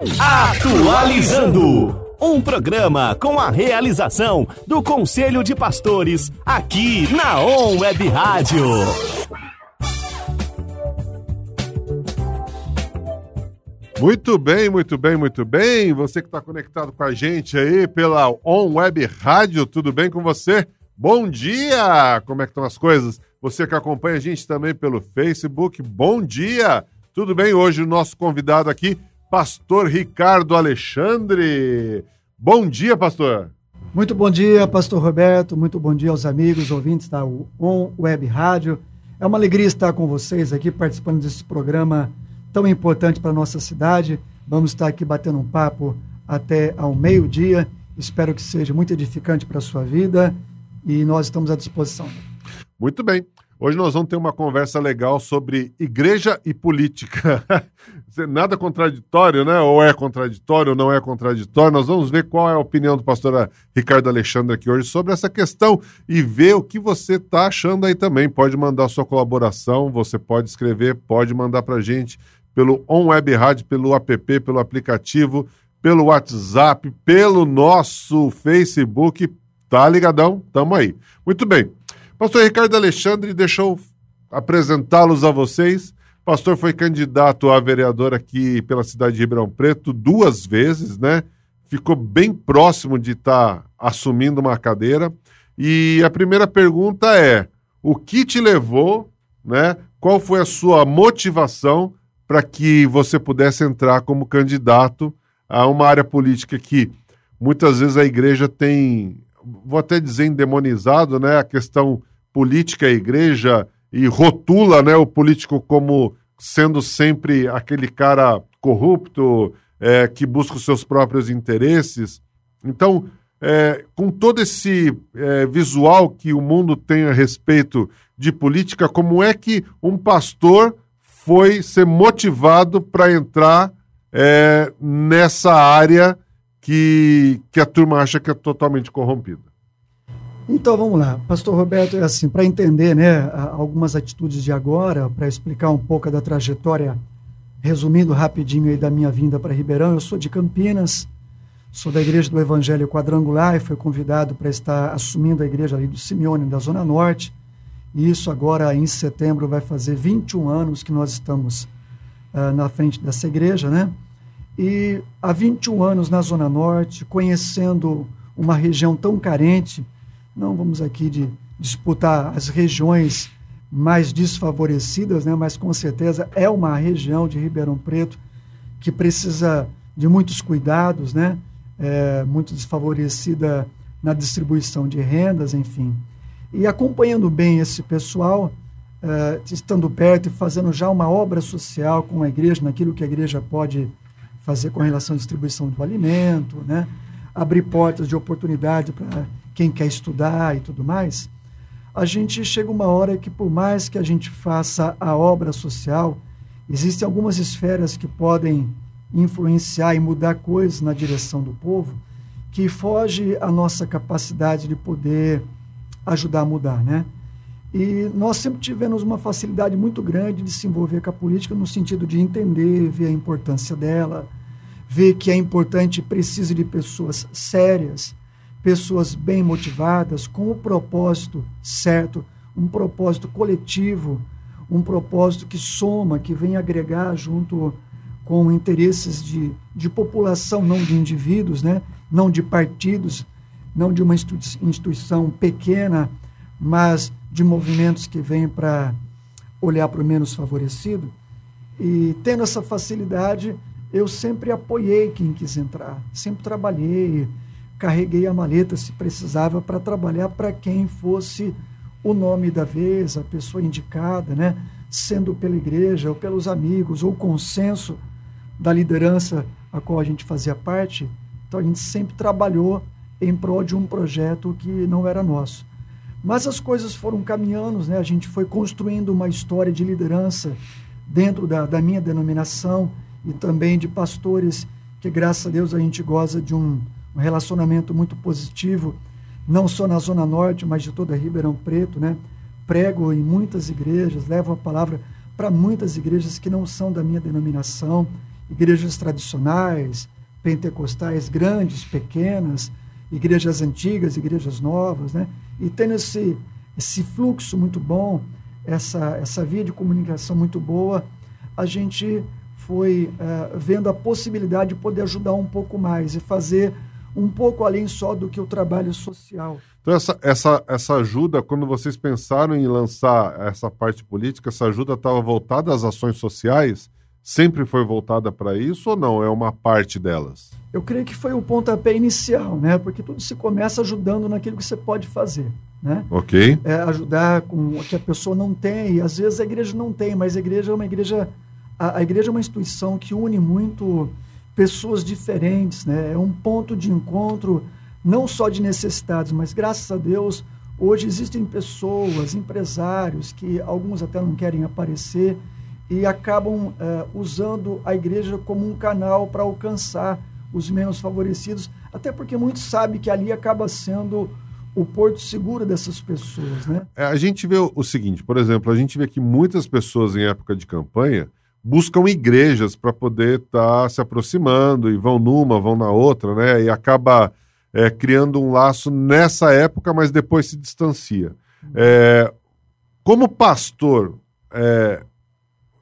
Atualizando. Um programa com a realização do Conselho de Pastores aqui na On Web Rádio. Muito bem, muito bem, muito bem. Você que está conectado com a gente aí pela On Web Rádio, tudo bem com você? Bom dia! Como é que estão as coisas? Você que acompanha a gente também pelo Facebook, bom dia! Tudo bem? Hoje o nosso convidado aqui, Pastor Ricardo Alexandre. Bom dia, pastor! Muito bom dia, pastor Roberto. Muito bom dia aos amigos, ouvintes da On Web Rádio. É uma alegria estar com vocês aqui participando desse programa tão importante para a nossa cidade. Vamos estar aqui batendo um papo até ao meio-dia. Espero que seja muito edificante para a sua vida e nós estamos à disposição. Muito bem. Hoje nós vamos ter uma conversa legal sobre igreja e política. Nada contraditório, né? Ou é contraditório ou não é contraditório. Nós vamos ver qual é a opinião do pastor Ricardo Alexandre aqui hoje sobre essa questão e ver o que você está achando aí também. Pode mandar sua colaboração, você pode escrever, pode mandar para gente pelo On Web Rádio, pelo app, pelo aplicativo, pelo WhatsApp, pelo nosso Facebook. Tá ligadão? Tamo aí. Muito bem. Pastor Ricardo Alexandre deixou apresentá-los a vocês. Pastor foi candidato a vereador aqui pela cidade de Ribeirão Preto duas vezes, né? Ficou bem próximo de estar tá assumindo uma cadeira. E a primeira pergunta é: o que te levou, né? Qual foi a sua motivação para que você pudesse entrar como candidato a uma área política que muitas vezes a igreja tem, vou até dizer endemonizado, né, a questão política a igreja e rotula, né, o político como sendo sempre aquele cara corrupto, é, que busca os seus próprios interesses. Então, é, com todo esse é, visual que o mundo tem a respeito de política, como é que um pastor foi ser motivado para entrar é, nessa área que, que a turma acha que é totalmente corrompida. Então vamos lá, Pastor Roberto, é assim, para entender né, algumas atitudes de agora, para explicar um pouco da trajetória, resumindo rapidinho aí da minha vinda para Ribeirão, eu sou de Campinas, sou da Igreja do Evangelho Quadrangular e fui convidado para estar assumindo a igreja ali do Simeone, da Zona Norte. E isso agora, em setembro, vai fazer 21 anos que nós estamos uh, na frente dessa igreja, né? E há 21 anos na Zona Norte, conhecendo uma região tão carente, não vamos aqui de disputar as regiões mais desfavorecidas, né? mas com certeza é uma região de Ribeirão Preto que precisa de muitos cuidados, né? É, muito desfavorecida na distribuição de rendas, enfim. E acompanhando bem esse pessoal, uh, estando perto e fazendo já uma obra social com a igreja, naquilo que a igreja pode fazer com relação à distribuição do alimento, né? abrir portas de oportunidade para quem quer estudar e tudo mais, a gente chega uma hora que, por mais que a gente faça a obra social, existem algumas esferas que podem influenciar e mudar coisas na direção do povo que foge a nossa capacidade de poder ajudar a mudar, né? E nós sempre tivemos uma facilidade muito grande de se envolver com a política no sentido de entender, ver a importância dela, ver que é importante e precisa de pessoas sérias, pessoas bem motivadas, com o propósito certo, um propósito coletivo, um propósito que soma, que vem agregar junto com interesses de, de população, não de indivíduos, né? não de partidos, não de uma instituição pequena, mas de movimentos que vêm para olhar para o menos favorecido. E tendo essa facilidade, eu sempre apoiei quem quis entrar, sempre trabalhei, carreguei a maleta se precisava para trabalhar para quem fosse o nome da vez, a pessoa indicada, né? sendo pela igreja ou pelos amigos ou consenso da liderança a qual a gente fazia parte. Então a gente sempre trabalhou em prol de um projeto que não era nosso. Mas as coisas foram caminhando, né? a gente foi construindo uma história de liderança dentro da, da minha denominação e também de pastores que, graças a Deus, a gente goza de um, um relacionamento muito positivo, não só na Zona Norte, mas de toda Ribeirão Preto. Né? Prego em muitas igrejas, levo a palavra para muitas igrejas que não são da minha denominação igrejas tradicionais, pentecostais, grandes, pequenas, igrejas antigas, igrejas novas, né? E tendo esse, esse fluxo muito bom, essa, essa via de comunicação muito boa, a gente foi uh, vendo a possibilidade de poder ajudar um pouco mais e fazer um pouco além só do que o trabalho social. Então, essa, essa, essa ajuda, quando vocês pensaram em lançar essa parte política, essa ajuda estava voltada às ações sociais? Sempre foi voltada para isso ou não? É uma parte delas? Eu creio que foi o pontapé inicial, né? Porque tudo se começa ajudando naquilo que você pode fazer, né? Ok. É ajudar com o que a pessoa não tem. E às vezes a igreja não tem, mas a igreja é uma igreja a, a igreja é uma instituição que une muito pessoas diferentes, né? É um ponto de encontro não só de necessidades, mas graças a Deus hoje existem pessoas, empresários que alguns até não querem aparecer e acabam uh, usando a igreja como um canal para alcançar os menos favorecidos, até porque muitos sabem que ali acaba sendo o porto seguro dessas pessoas, né? É, a gente vê o, o seguinte, por exemplo, a gente vê que muitas pessoas em época de campanha buscam igrejas para poder estar tá se aproximando e vão numa, vão na outra, né? E acaba é, criando um laço nessa época, mas depois se distancia. É, como pastor, é,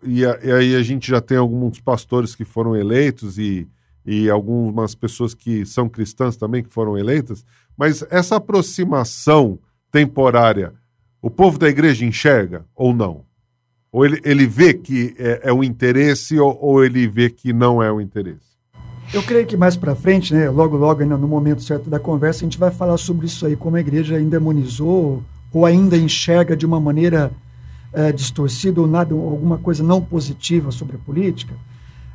e, a, e, aí a gente já tem alguns pastores que foram eleitos e, e algumas pessoas que são cristãs também que foram eleitas, mas essa aproximação temporária, o povo da igreja enxerga ou não? Ou ele, ele vê que é, é o interesse ou, ou, ele vê que não é o interesse? Eu creio que mais para frente, né, logo, logo, ainda no momento certo da conversa, a gente vai falar sobre isso aí, como a igreja endemonizou ou ainda enxerga de uma maneira é, distorcida ou nada, alguma coisa não positiva sobre a política.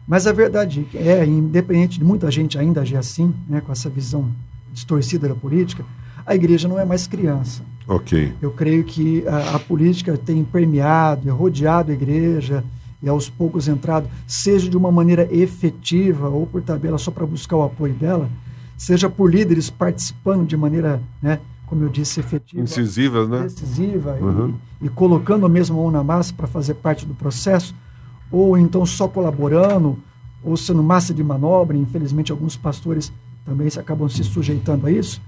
Mas a verdade é, independente de muita gente ainda agir assim, né, com essa visão distorcida da política, a igreja não é mais criança. Ok. Eu creio que a, a política tem permeado e rodeado a igreja e aos poucos entrado, seja de uma maneira efetiva ou por tabela só para buscar o apoio dela, seja por líderes participando de maneira, né, como eu disse, efetiva. Incisivas, né? Decisiva uhum. e, e, colocando mesmo a mão na massa para fazer parte do processo, ou então só colaborando, ou sendo massa de manobra, infelizmente alguns pastores também se acabam se sujeitando a isso.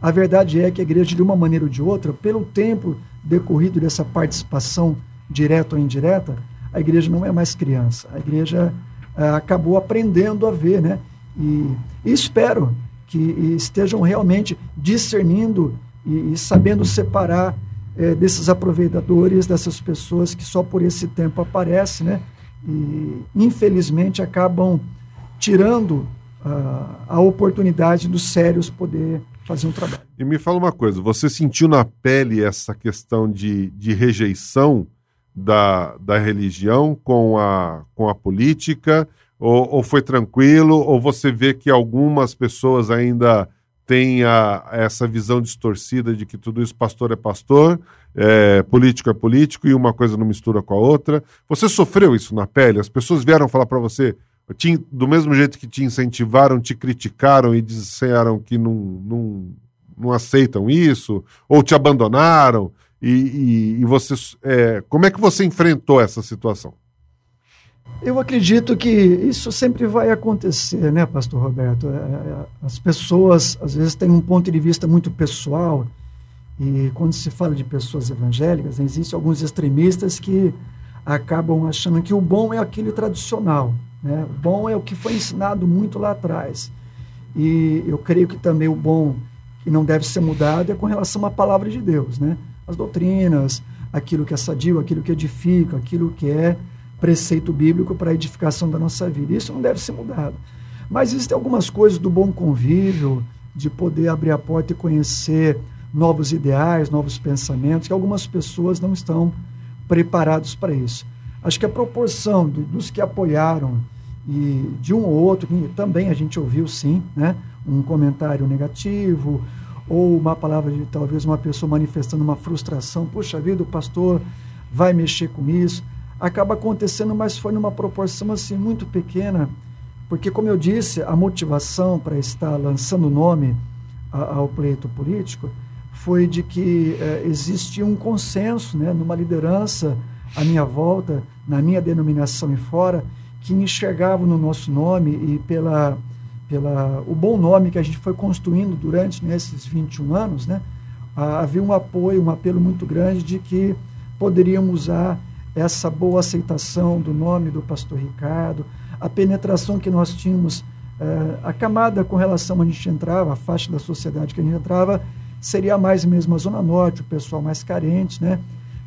A verdade é que a igreja, de uma maneira ou de outra, pelo tempo decorrido dessa participação direta ou indireta, a igreja não é mais criança. A igreja ah, acabou aprendendo a ver, né? E, e espero que estejam realmente discernindo e, e sabendo separar eh, desses aproveitadores, dessas pessoas que só por esse tempo aparecem, né? E infelizmente acabam tirando ah, a oportunidade dos sérios poder fazer um trabalho. E me fala uma coisa, você sentiu na pele essa questão de, de rejeição da, da religião com a, com a política? Ou, ou foi tranquilo? Ou você vê que algumas pessoas ainda têm a, essa visão distorcida de que tudo isso, pastor é pastor, é, político é político e uma coisa não mistura com a outra? Você sofreu isso na pele? As pessoas vieram falar para você, te, do mesmo jeito que te incentivaram, te criticaram e disseram que não, não, não aceitam isso, ou te abandonaram, e, e, e você, é, como é que você enfrentou essa situação? Eu acredito que isso sempre vai acontecer, né, Pastor Roberto? É, é, as pessoas, às vezes, têm um ponto de vista muito pessoal, e quando se fala de pessoas evangélicas, existem alguns extremistas que acabam achando que o bom é aquele tradicional, né? O bom é o que foi ensinado muito lá atrás. E eu creio que também o bom que não deve ser mudado é com relação à palavra de Deus, né? As doutrinas, aquilo que é sadio, aquilo que edifica, aquilo que é preceito bíblico para a edificação da nossa vida. Isso não deve ser mudado. Mas existem algumas coisas do bom convívio, de poder abrir a porta e conhecer novos ideais, novos pensamentos, que algumas pessoas não estão preparados para isso. Acho que a proporção do, dos que apoiaram e de um ou outro, que também a gente ouviu sim, né, um comentário negativo, ou uma palavra de talvez uma pessoa manifestando uma frustração, puxa vida, o pastor vai mexer com isso, acaba acontecendo, mas foi numa proporção assim muito pequena, porque como eu disse, a motivação para estar lançando o nome ao pleito político foi de que eh, existia um consenso, né, numa liderança à minha volta, na minha denominação e fora, que enxergavam no nosso nome e pela, pela o bom nome que a gente foi construindo durante nesses 21 anos, né, havia um apoio, um apelo muito grande de que poderíamos usar essa boa aceitação do nome do pastor Ricardo, a penetração que nós tínhamos, eh, a camada com relação a gente entrava, a faixa da sociedade que a gente entrava, seria mais mesmo a Zona Norte, o pessoal mais carente, né?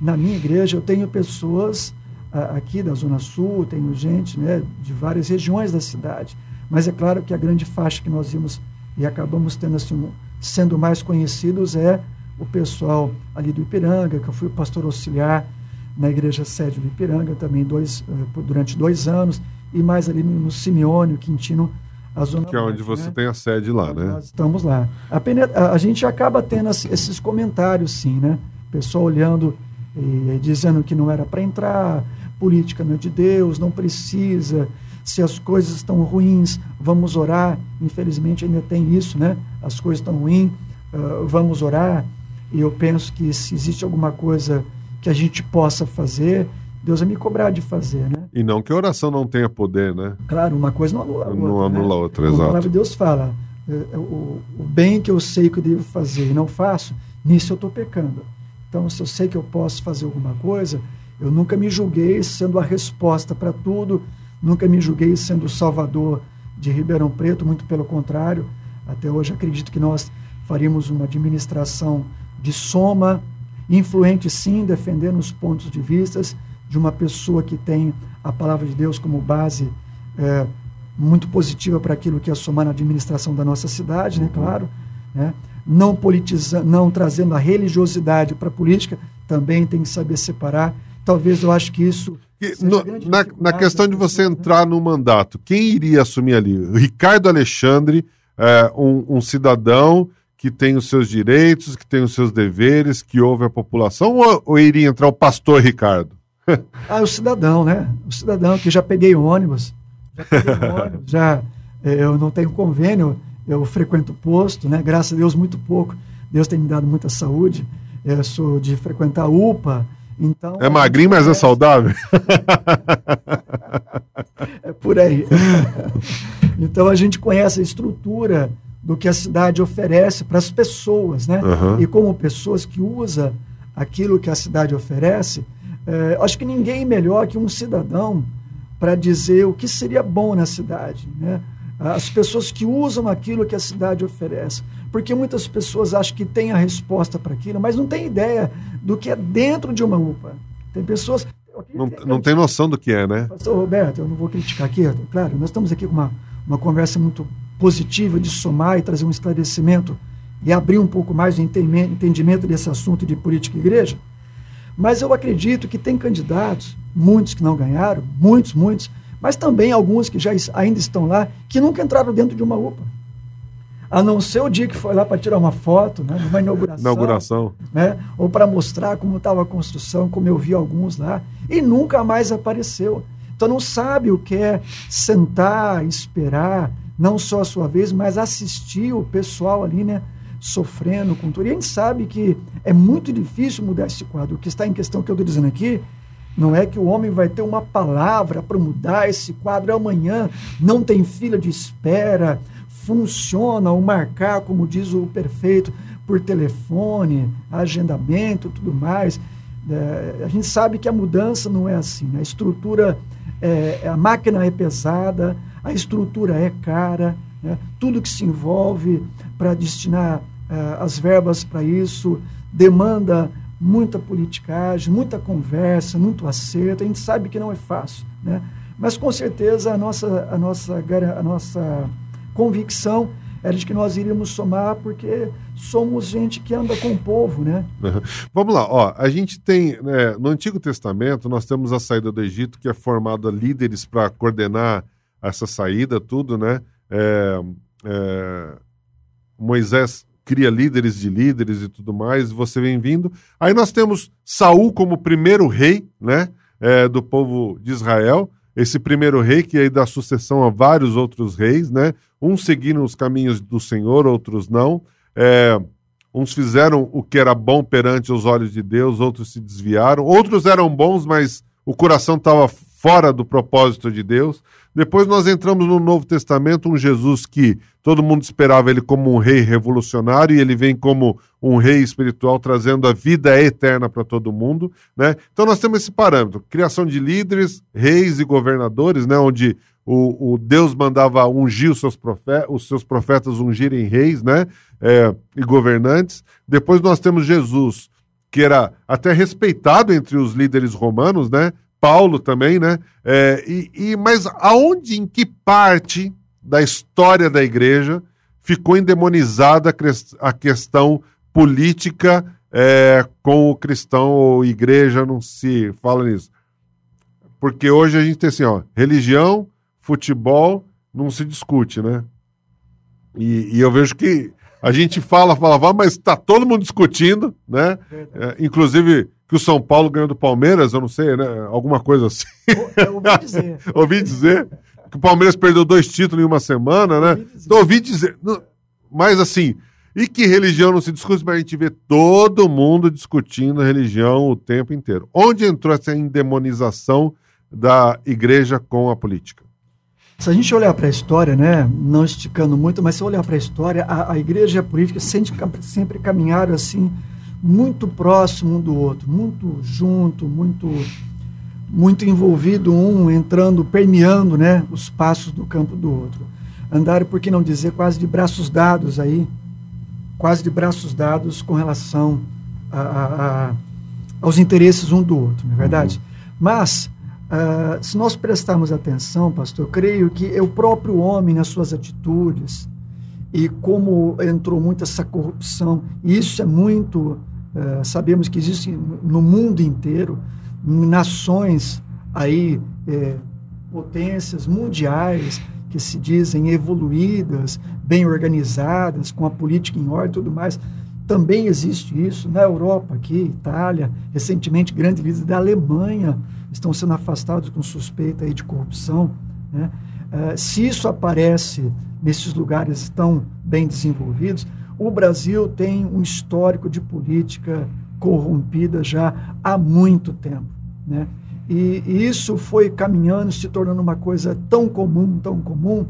Na minha igreja eu tenho pessoas aqui da Zona Sul, tenho gente né, de várias regiões da cidade, mas é claro que a grande faixa que nós vimos e acabamos tendo assim, sendo mais conhecidos é o pessoal ali do Ipiranga, que eu fui pastor auxiliar na igreja sede do Ipiranga também dois, uh, durante dois anos, e mais ali no, no Simeone, o Quintino, a zona Que é onde você né? tem a sede lá, né? Nós estamos lá. A, a, gente acaba tendo esses comentários, sim, né? Pessoal olhando e, dizendo que não era para entrar, política não é de Deus, não precisa, se as coisas estão ruins, vamos orar. Infelizmente ainda tem isso, né? As coisas estão ruins, uh, vamos orar. E eu penso que se existe alguma coisa que a gente possa fazer, Deus vai me cobrar de fazer, né? E não que a oração não tenha poder, né? Claro, uma coisa não anula a outra. Não anula né? outra, exato. A palavra de Deus fala, é, o, o bem que eu sei que eu devo fazer e não faço, nisso eu estou pecando. Então, se eu sei que eu posso fazer alguma coisa, eu nunca me julguei sendo a resposta para tudo, nunca me julguei sendo o salvador de Ribeirão Preto, muito pelo contrário. Até hoje acredito que nós faríamos uma administração de soma, influente sim, defendendo os pontos de vistas de uma pessoa que tem a palavra de Deus como base é, muito positiva para aquilo que é somar na administração da nossa cidade, né, claro, né? Não politizando, não trazendo a religiosidade para a política, também tem que saber separar. Talvez eu acho que isso no, na, na, questão de você né? entrar no mandato, quem iria assumir ali? Ricardo Alexandre, é, um, um, cidadão que tem os seus direitos, que tem os seus deveres, que ouve a população, ou, ou iria entrar o pastor Ricardo? ah, o cidadão, né? O cidadão que já peguei ônibus, já peguei ônibus, já é, eu não tenho convênio, eu frequento posto, né? Graças a Deus muito pouco. Deus tem me dado muita saúde. Eu sou de frequentar UPA, então. É magrinho, mas é saudável. é por aí. então a gente conhece a estrutura do que a cidade oferece para as pessoas, né? Uhum. E como pessoas que usam aquilo que a cidade oferece, é, acho que ninguém melhor que um cidadão para dizer o que seria bom na cidade, né? As pessoas que usam aquilo que a cidade oferece. Porque muitas pessoas acham que têm a resposta para aquilo, mas não têm ideia do que é dentro de uma UPA. Tem pessoas. Não, não tem noção do que é, né? Pastor Roberto, eu não vou criticar aqui, claro, nós estamos aqui com uma, uma conversa muito positiva de somar e trazer um esclarecimento e abrir um pouco mais o entendimento desse assunto de política e igreja. Mas eu acredito que tem candidatos, muitos que não ganharam, muitos, muitos, mas também alguns que já ainda estão lá, que nunca entraram dentro de uma UPA. A não ser o dia que foi lá para tirar uma foto, né, numa inauguração. inauguração. Né, ou para mostrar como estava a construção, como eu vi alguns lá, e nunca mais apareceu. Então não sabe o que é sentar, esperar, não só a sua vez, mas assistir o pessoal ali, né? Sofrendo com tudo. E a gente sabe que é muito difícil mudar esse quadro. O que está em questão que eu estou dizendo aqui não é que o homem vai ter uma palavra para mudar esse quadro amanhã, não tem fila de espera, funciona o marcar, como diz o perfeito, por telefone, agendamento, tudo mais. É, a gente sabe que a mudança não é assim. Né? A estrutura, é, a máquina é pesada, a estrutura é cara, né? tudo que se envolve para destinar é, as verbas para isso demanda muita politicagem, muita conversa, muito acerto. A gente sabe que não é fácil, né? mas com certeza a nossa, a nossa, a nossa convicção era de que nós iríamos somar porque somos gente que anda com o povo, né? Vamos lá, ó, a gente tem, né, no Antigo Testamento, nós temos a saída do Egito, que é formada líderes para coordenar essa saída, tudo, né? É, é, Moisés cria líderes de líderes e tudo mais, você vem vindo. Aí nós temos Saul como primeiro rei, né? É, do povo de Israel, esse primeiro rei que aí dá sucessão a vários outros reis, né? Uns seguiram os caminhos do Senhor, outros não. É, uns fizeram o que era bom perante os olhos de Deus, outros se desviaram. Outros eram bons, mas o coração estava fora do propósito de Deus. Depois nós entramos no Novo Testamento, um Jesus que todo mundo esperava ele como um rei revolucionário e ele vem como um rei espiritual trazendo a vida eterna para todo mundo, né? Então nós temos esse parâmetro, criação de líderes, reis e governadores, né, onde o, o Deus mandava ungir os seus, profetas, os seus profetas ungirem reis, né, é, e governantes. Depois nós temos Jesus, que era até respeitado entre os líderes romanos, né, Paulo também, né? É, e, e, mas aonde, em que parte da história da igreja ficou endemonizada a questão política é, com o cristão ou igreja, não se fala nisso. Porque hoje a gente tem assim, ó, religião, futebol, não se discute, né? E, e eu vejo que a gente fala, fala, mas está todo mundo discutindo, né? É, inclusive que o São Paulo ganhou do Palmeiras, eu não sei, né? Alguma coisa assim. Eu ouvi dizer. ouvi dizer que o Palmeiras perdeu dois títulos em uma semana, né? Ouvi dizer. Então, ouvi dizer. Mas assim, e que religião não se discute, mas a gente vê todo mundo discutindo religião o tempo inteiro. Onde entrou essa endemonização da igreja com a política? Se a gente olhar para a história, né, não esticando muito, mas se olhar para a história, a igreja e a política sempre, sempre caminharam assim muito próximo um do outro, muito junto, muito muito envolvido um entrando, permeando, né, os passos do campo do outro. Andaram, por que não dizer, quase de braços dados aí, quase de braços dados com relação a, a, a, aos interesses um do outro, não é verdade? Uhum. Mas uh, se nós prestarmos atenção, pastor, eu creio que é o próprio homem nas suas atitudes e como entrou muito essa corrupção, e isso é muito Uh, sabemos que existe no mundo inteiro nações aí, é, potências mundiais que se dizem evoluídas, bem organizadas, com a política em ordem e tudo mais. Também existe isso na Europa, aqui, Itália, recentemente grandes líderes da Alemanha estão sendo afastados com suspeita aí de corrupção. Né? Uh, se isso aparece nesses lugares tão bem desenvolvidos, o Brasil tem um histórico de política corrompida já há muito tempo. Né? E, e isso foi caminhando, se tornando uma coisa tão comum, tão comum,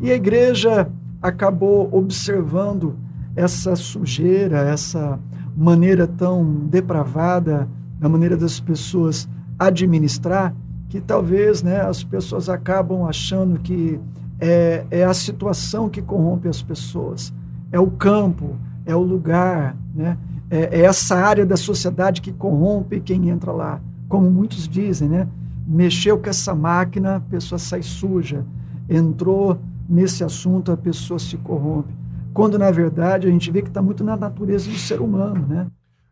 e a igreja acabou observando essa sujeira, essa maneira tão depravada, da maneira das pessoas administrar, que talvez né, as pessoas acabam achando que é, é a situação que corrompe as pessoas é o campo, é o lugar, né? é, é essa área da sociedade que corrompe quem entra lá. Como muitos dizem, né? mexeu com essa máquina, a pessoa sai suja. Entrou nesse assunto, a pessoa se corrompe. Quando, na verdade, a gente vê que está muito na natureza do ser humano, né?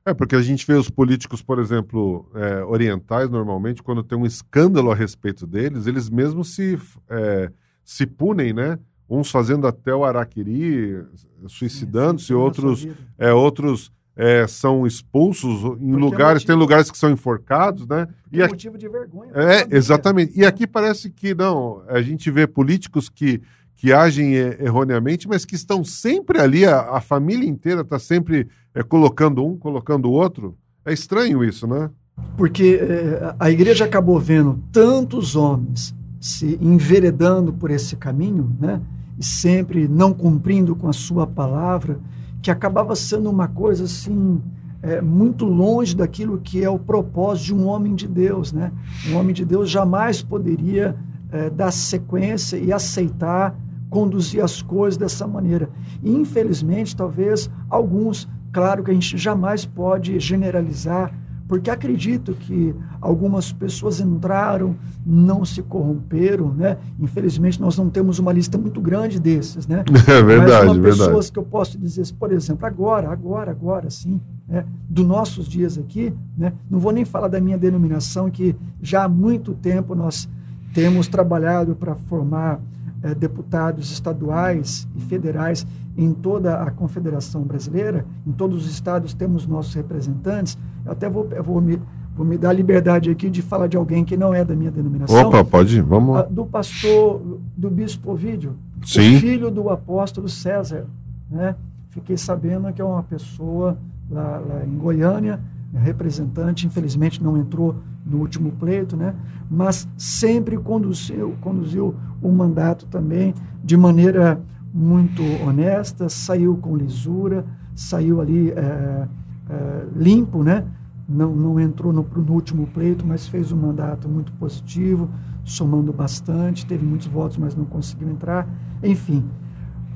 É, porque a gente vê os políticos, por exemplo, é, orientais, normalmente, quando tem um escândalo a respeito deles, eles mesmos se, é, se punem, né? Uns fazendo até o araquiri, suicidando-se, outros, é, outros é, são expulsos em Porque é lugares, é tem lugares que são enforcados, né? e é motivo de vergonha. É, exatamente. E aqui parece que não, a gente vê políticos que, que agem erroneamente, mas que estão sempre ali, a, a família inteira está sempre é, colocando um, colocando o outro. É estranho isso, né? Porque é, a igreja acabou vendo tantos homens se enveredando por esse caminho, né? E sempre não cumprindo com a sua palavra, que acabava sendo uma coisa assim é, muito longe daquilo que é o propósito de um homem de Deus, né? Um homem de Deus jamais poderia é, dar sequência e aceitar conduzir as coisas dessa maneira. E, infelizmente, talvez alguns, claro que a gente jamais pode generalizar, porque acredito que algumas pessoas entraram, não se corromperam, né? Infelizmente nós não temos uma lista muito grande desses, né? É verdade, Mas uma pessoas verdade. que eu posso dizer, por exemplo, agora, agora, agora, sim, né? dos nossos dias aqui, né? Não vou nem falar da minha denominação que já há muito tempo nós temos trabalhado para formar é, deputados estaduais e federais em toda a Confederação Brasileira, em todos os estados temos nossos representantes. Eu até vou, eu vou, me, vou me dar a liberdade aqui de falar de alguém que não é da minha denominação. Opa, pode ir, vamos lá. Do pastor, do bispo Ovídio, Sim. filho do apóstolo César. Né? Fiquei sabendo que é uma pessoa lá, lá em Goiânia, representante, infelizmente não entrou no último pleito, né? mas sempre conduziu, conduziu o mandato também de maneira muito honesta, saiu com lisura, saiu ali é, é, limpo, né? não, não entrou no, no último pleito, mas fez um mandato muito positivo, somando bastante, teve muitos votos, mas não conseguiu entrar. Enfim,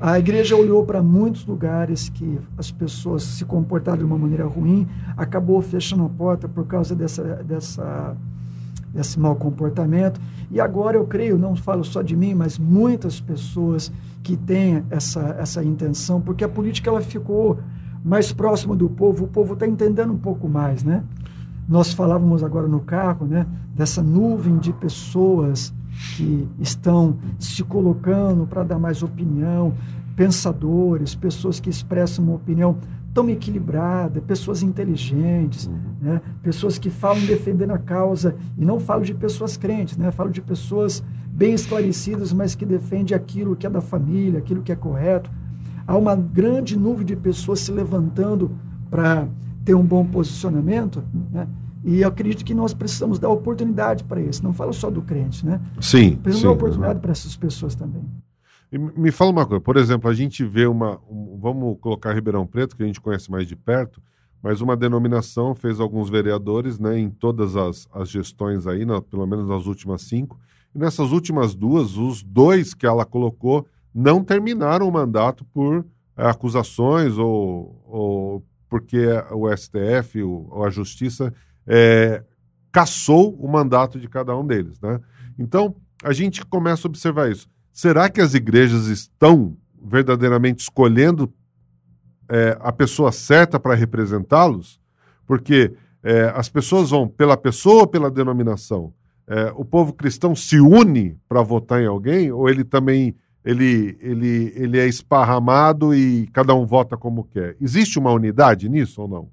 a igreja olhou para muitos lugares que as pessoas se comportaram de uma maneira ruim, acabou fechando a porta por causa dessa, dessa, desse mau comportamento. E agora eu creio, não falo só de mim, mas muitas pessoas que têm essa, essa intenção, porque a política ela ficou mais próxima do povo, o povo está entendendo um pouco mais, né? Nós falávamos agora no carro, né, dessa nuvem de pessoas que estão se colocando para dar mais opinião, pensadores, pessoas que expressam uma opinião tão equilibrada, pessoas inteligentes, uhum. né? pessoas que falam defendendo a causa, e não falo de pessoas crentes, né? falo de pessoas bem esclarecidas, mas que defendem aquilo que é da família, aquilo que é correto. Há uma grande nuvem de pessoas se levantando para ter um bom posicionamento, né? E eu acredito que nós precisamos dar oportunidade para isso. Não falo só do crente, né? Sim. Precisamos sim, dar oportunidade para essas pessoas também. E me fala uma coisa, por exemplo, a gente vê uma. Um, vamos colocar Ribeirão Preto, que a gente conhece mais de perto, mas uma denominação fez alguns vereadores né, em todas as, as gestões aí, na, pelo menos nas últimas cinco. E nessas últimas duas, os dois que ela colocou não terminaram o mandato por é, acusações ou, ou porque o STF ou a Justiça é, caçou o mandato de cada um deles. Né? Então, a gente começa a observar isso. Será que as igrejas estão verdadeiramente escolhendo é, a pessoa certa para representá-los? Porque é, as pessoas vão pela pessoa ou pela denominação? É, o povo cristão se une para votar em alguém ou ele também ele, ele, ele é esparramado e cada um vota como quer? Existe uma unidade nisso ou não?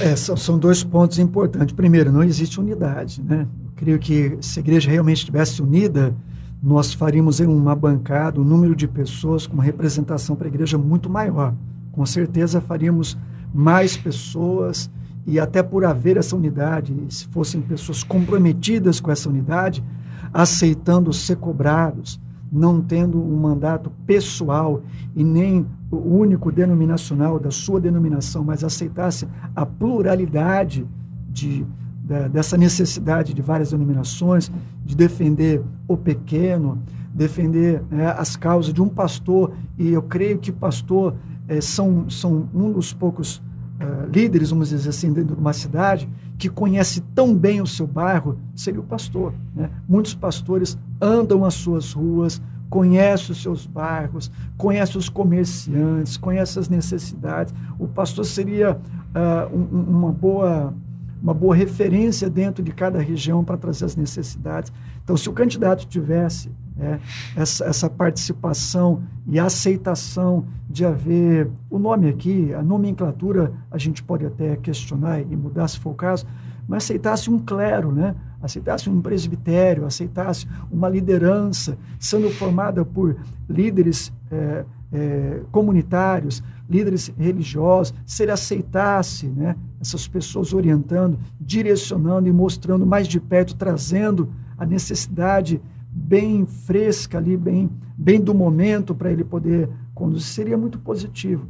É, são, são, dois pontos importantes. Primeiro, não existe unidade. Né? Eu creio que se a igreja realmente estivesse unida, nós faríamos uma bancada, um número de pessoas com uma representação para a igreja muito maior. Com certeza faríamos mais pessoas e até por haver essa unidade, se fossem pessoas comprometidas com essa unidade, aceitando ser cobrados, não tendo um mandato pessoal e nem o único denominacional da sua denominação, mas aceitasse a pluralidade de, de, dessa necessidade de várias denominações, de defender o pequeno, defender né, as causas de um pastor, e eu creio que pastor é, são, são um dos poucos uh, líderes, vamos dizer assim, dentro de uma cidade, que conhece tão bem o seu bairro, seria o pastor. Né? Muitos pastores andam as suas ruas, conhece os seus bairros, conhece os comerciantes, conhece as necessidades. O pastor seria uh, um, uma boa uma boa referência dentro de cada região para trazer as necessidades. Então, se o candidato tivesse é, essa, essa, participação e aceitação de haver o nome aqui, a nomenclatura, a gente pode até questionar e mudar se for o caso, mas aceitasse um clero, né? aceitasse um presbitério, aceitasse uma liderança sendo formada por líderes é, é, comunitários, líderes religiosos, se ele aceitasse né, essas pessoas orientando, direcionando e mostrando mais de perto, trazendo a necessidade bem fresca ali, bem, bem do momento para ele poder conduzir, seria muito positivo.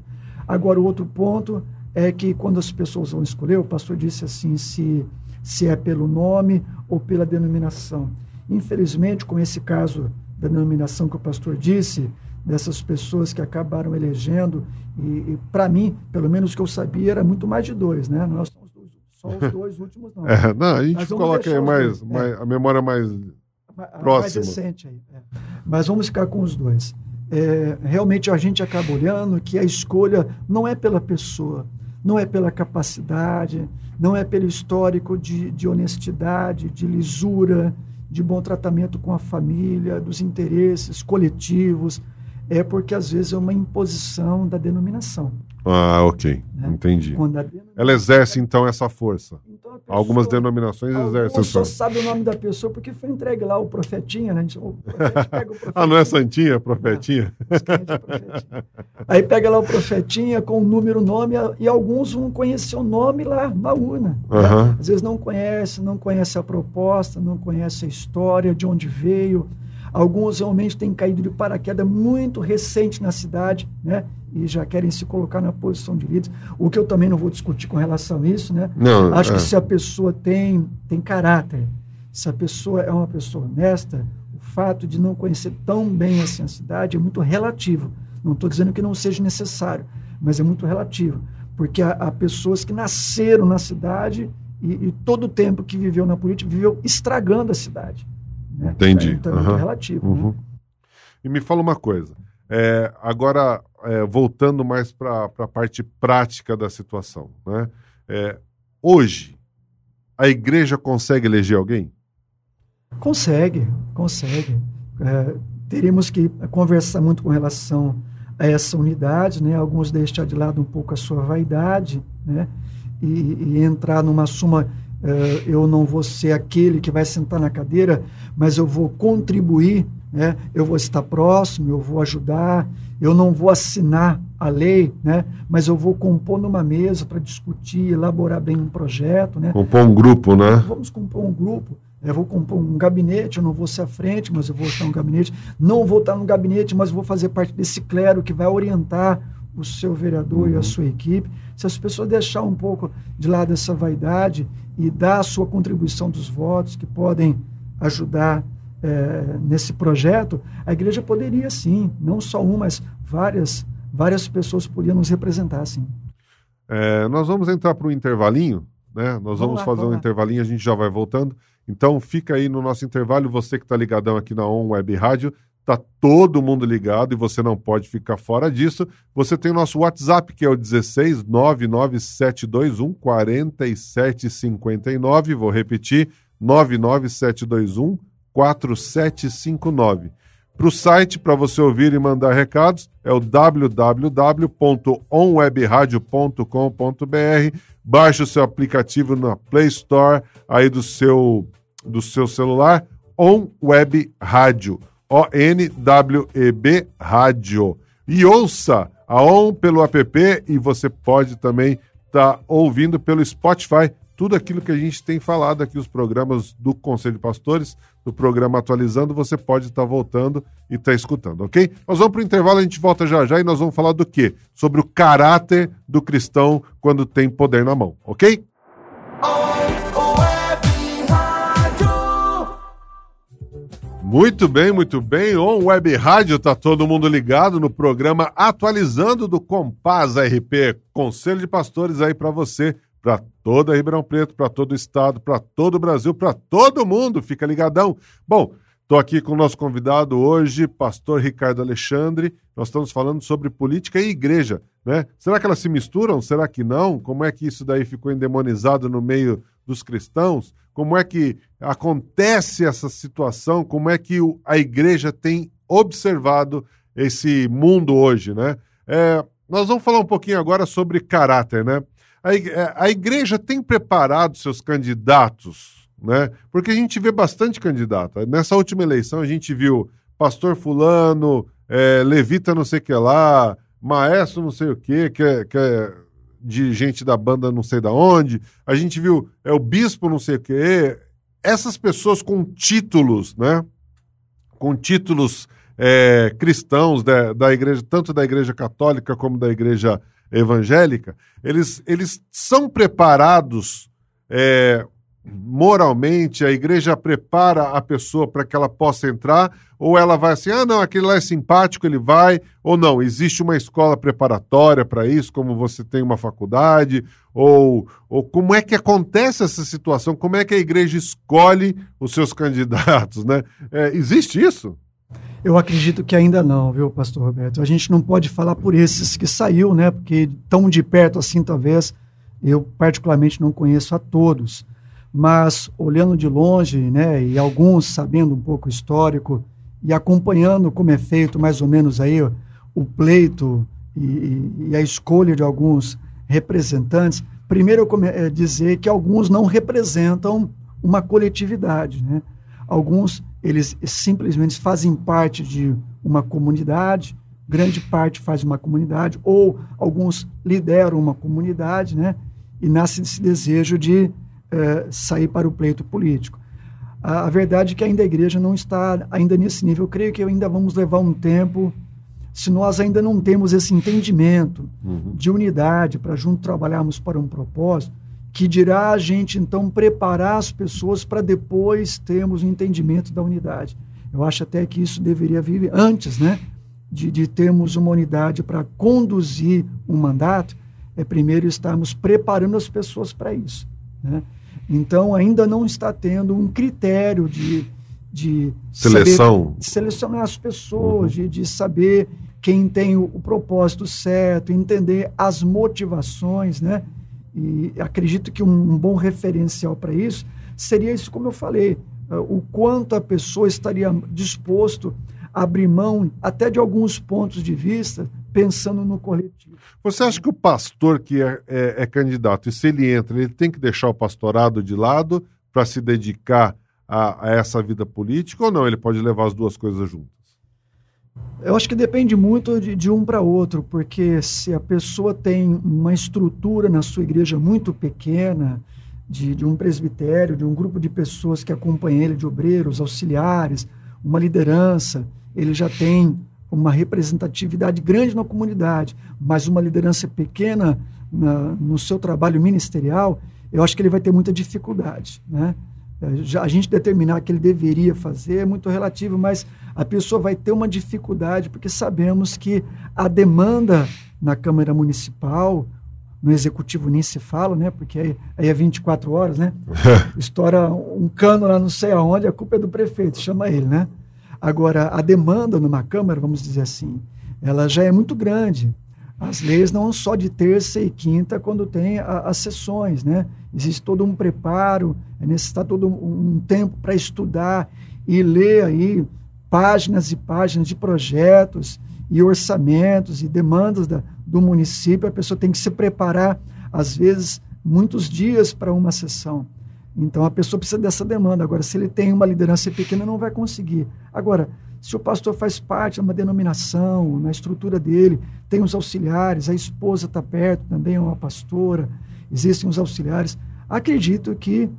Agora, o outro ponto é que quando as pessoas vão escolher, o pastor disse assim, se se é pelo nome ou pela denominação. Infelizmente, com esse caso da denominação que o pastor disse, dessas pessoas que acabaram elegendo, e, e para mim, pelo menos que eu sabia, era muito mais de dois, né? Nós somos só os dois últimos não. É, não, a gente coloca aí mais, mais é. a memória mais a, próxima. Mais recente aí. É. Mas vamos ficar com os dois. É, realmente a gente acaba olhando que a escolha não é pela pessoa, não é pela capacidade, não é pelo histórico de, de honestidade, de lisura, de bom tratamento com a família, dos interesses coletivos. é porque às vezes é uma imposição da denominação. Ah, ok. Né? Entendi. Denominação... Ela exerce, então, essa força. Então, pessoa, Algumas denominações exercem essa força. sabe o nome da pessoa porque foi entregue lá o profetinha, né? O o ah, não é santinha, é profetinha? É, profetinha. Aí pega lá o profetinha com o número, nome, e alguns vão conhecer o nome lá na urna. Uhum. Às vezes não conhece, não conhece a proposta, não conhece a história, de onde veio, Alguns realmente têm caído de paraquedas muito recente na cidade, né? E já querem se colocar na posição de líderes. O que eu também não vou discutir com relação a isso, né? Não, Acho é. que se a pessoa tem, tem caráter, se a pessoa é uma pessoa honesta, o fato de não conhecer tão bem assim a cidade é muito relativo. Não estou dizendo que não seja necessário, mas é muito relativo. Porque há, há pessoas que nasceram na cidade e, e todo o tempo que viveu na política viveu estragando a cidade. Né? Entendi. Então, uhum. é relativo. Né? Uhum. Né? E me fala uma coisa. É, agora, é, voltando mais para a parte prática da situação. Né? É, hoje, a igreja consegue eleger alguém? Consegue, consegue. É, teríamos que conversar muito com relação a essa unidade, né? alguns deixar de lado um pouco a sua vaidade né? e, e entrar numa suma eu não vou ser aquele que vai sentar na cadeira, mas eu vou contribuir, né? eu vou estar próximo, eu vou ajudar, eu não vou assinar a lei, né? mas eu vou compor numa mesa para discutir, elaborar bem um projeto. Né? Compor um grupo, né? Vamos compor um grupo. Eu vou compor um gabinete, eu não vou ser à frente, mas eu vou estar no gabinete. Não vou estar no gabinete, mas vou fazer parte desse clero que vai orientar o seu vereador uhum. e a sua equipe. Se as pessoas deixar um pouco de lado essa vaidade e dar a sua contribuição dos votos, que podem ajudar é, nesse projeto, a igreja poderia sim, não só uma, mas várias, várias pessoas poderiam nos representar, sim. É, nós vamos entrar para um intervalinho, né? Nós vamos, vamos lá, fazer vamos um lá. intervalinho, a gente já vai voltando. Então fica aí no nosso intervalo, você que está ligadão aqui na On Web Rádio, Está todo mundo ligado e você não pode ficar fora disso. Você tem o nosso WhatsApp, que é o 16 99721 4759. Vou repetir: 99721 4759. Para o site, para você ouvir e mandar recados, é o www.onwebradio.com.br. Baixe o seu aplicativo na Play Store aí do seu, do seu celular, On Web Rádio. O-N-W-E-B Rádio. E ouça a ON pelo app e você pode também estar tá ouvindo pelo Spotify tudo aquilo que a gente tem falado aqui, os programas do Conselho de Pastores, do programa Atualizando, você pode estar tá voltando e estar tá escutando, ok? Nós vamos para o intervalo, a gente volta já já e nós vamos falar do quê? Sobre o caráter do cristão quando tem poder na mão, ok? Muito bem, muito bem. On Web Rádio, tá todo mundo ligado no programa Atualizando do Compaz RP, Conselho de Pastores aí para você, para toda Ribeirão Preto, para todo o estado, para todo o Brasil, para todo mundo. Fica ligadão. Bom, Estou aqui com o nosso convidado hoje, pastor Ricardo Alexandre. Nós estamos falando sobre política e igreja, né? Será que elas se misturam? Será que não? Como é que isso daí ficou endemonizado no meio dos cristãos? Como é que acontece essa situação? Como é que a igreja tem observado esse mundo hoje, né? É, nós vamos falar um pouquinho agora sobre caráter, né? A, a igreja tem preparado seus candidatos né? Porque a gente vê bastante candidato. Nessa última eleição a gente viu pastor fulano, é, levita não sei o que lá, maestro não sei o que, que é, que é de gente da banda não sei da onde. A gente viu é o bispo não sei o que. Essas pessoas com títulos, né? Com títulos é, cristãos da, da igreja, tanto da igreja católica como da igreja evangélica, eles, eles são preparados é, moralmente a igreja prepara a pessoa para que ela possa entrar, ou ela vai assim, ah, não, aquele lá é simpático, ele vai, ou não, existe uma escola preparatória para isso, como você tem uma faculdade, ou, ou como é que acontece essa situação, como é que a igreja escolhe os seus candidatos, né? É, existe isso? Eu acredito que ainda não, viu, pastor Roberto? A gente não pode falar por esses que saiu, né? Porque tão de perto assim, talvez, eu particularmente não conheço a todos mas olhando de longe, né, e alguns sabendo um pouco histórico e acompanhando como é feito mais ou menos aí o pleito e, e a escolha de alguns representantes, primeiro eu é, dizer que alguns não representam uma coletividade, né? Alguns eles simplesmente fazem parte de uma comunidade, grande parte faz uma comunidade, ou alguns lideram uma comunidade, né? E nasce esse desejo de é, sair para o pleito político. A, a, verdade é que ainda a igreja não está ainda nesse nível. Eu creio que ainda vamos levar um tempo, se nós ainda não temos esse entendimento uhum. de unidade para junto trabalharmos para um propósito, que dirá a gente então preparar as pessoas para depois termos o um entendimento da unidade. Eu acho até que isso deveria vir antes, né? De, de termos uma unidade para conduzir um mandato, é primeiro estarmos preparando as pessoas para isso. Né? Então, ainda não está tendo um critério de, de seleção, saber, de selecionar as pessoas, uhum. de, de saber quem tem o, o, propósito certo, entender as motivações, né? E acredito que um, um bom referencial para isso seria isso, como eu falei, uh, o quanto a pessoa estaria disposto a abrir mão até de alguns pontos de vista pensando no coletivo. Você acha que o pastor que é, é, é candidato, e se ele entra, ele tem que deixar o pastorado de lado para se dedicar a, a, essa vida política ou não? Ele pode levar as duas coisas juntas? Eu acho que depende muito de, de um para outro, porque se a pessoa tem uma estrutura na sua igreja muito pequena, de, de um presbitério, de um grupo de pessoas que acompanham ele, de obreiros, auxiliares, uma liderança, ele já tem uma representatividade grande na comunidade, mas uma liderança pequena na, no seu trabalho ministerial, eu acho que ele vai ter muita dificuldade. Né? Já, a gente determinar que ele deveria fazer é muito relativo, mas a pessoa vai ter uma dificuldade, porque sabemos que a demanda na Câmara Municipal, no Executivo nem se fala, né? porque aí, aí é 24 horas, né? estoura um cano lá não sei aonde, a culpa é do prefeito, chama ele, né? Agora, a demanda numa Câmara, vamos dizer assim, ela já é muito grande. As leis não só de terça e quinta quando tem a, as sessões, né? Existe todo um preparo, é necessário todo um, um tempo para estudar e ler aí páginas e páginas de projetos e orçamentos e demandas da, do município. A pessoa tem que se preparar, às vezes, muitos dias para uma sessão. Então a pessoa precisa dessa demanda. Agora, se ele tem uma liderança pequena, não vai conseguir. Agora, se o pastor faz parte de uma denominação, na estrutura dele, tem os auxiliares, a esposa está perto, também é uma pastora, existem os auxiliares, acredito que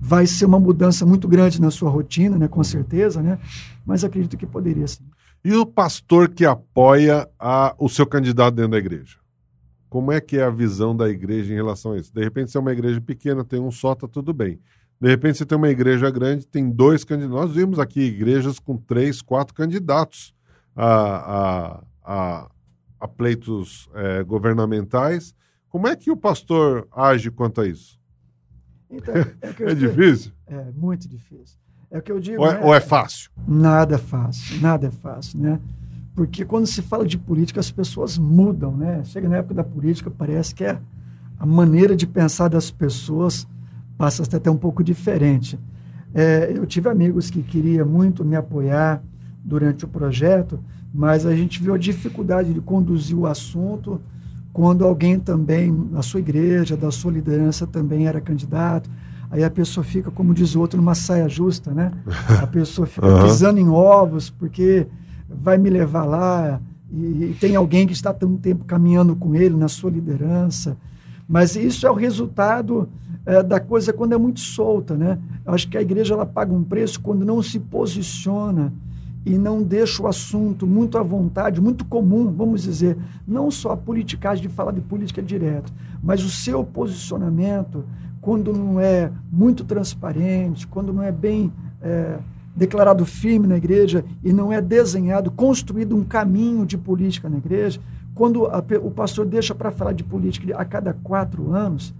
vai ser uma mudança muito grande na sua rotina, né, com certeza, né? mas acredito que poderia sim. E o pastor que apoia a, o seu candidato dentro da igreja? Como é que é a visão da igreja em relação a isso? De repente, se é uma igreja pequena, tem um só, tá tudo bem. De repente, você tem uma igreja grande, tem dois candidatos. Nós vimos aqui igrejas com três, quatro candidatos a, a, a, a pleitos é, governamentais. Como é que o pastor age quanto a isso? Então, é, é difícil? É, muito difícil. É o que eu digo. Ou é, né? ou é fácil? Nada é fácil, nada é fácil, né? Porque quando se fala de política, as pessoas mudam, né? Chega na época da política, parece que é a maneira de pensar das pessoas passa a até um pouco diferente. É, eu tive amigos que queriam muito me apoiar durante o projeto, mas a gente viu a dificuldade de conduzir o assunto quando alguém também, na sua igreja, da sua liderança, também era candidato. Aí a pessoa fica, como diz o outro, numa saia justa, né? A pessoa fica pisando em ovos, porque vai me levar lá, e, e tem alguém que está tanto tempo caminhando com ele na sua liderança. Mas isso é o resultado é, da coisa quando é muito solta, né? Acho que a igreja ela paga um preço quando não se posiciona e não deixa o assunto muito à vontade, muito comum, vamos dizer, não só a politicagem de falar de política direto, mas o seu posicionamento, quando não é muito transparente, quando não é bem é, declarado firme na igreja e não é desenhado, construído um caminho de política na igreja, quando a, o pastor deixa para falar de política a cada quatro anos,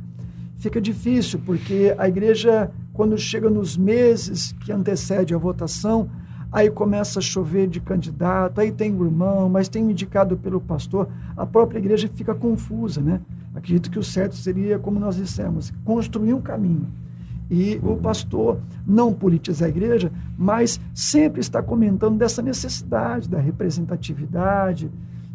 fica difícil, porque a igreja, quando chega nos meses que antecede a votação, aí começa a chover de candidato, aí tem o irmão, mas tem o indicado pelo pastor, a própria igreja fica confusa, né? Acredito que o certo seria, como nós dissemos, construir um caminho E o pastor não politiza a igreja, mas sempre está comentando dessa necessidade da representatividade,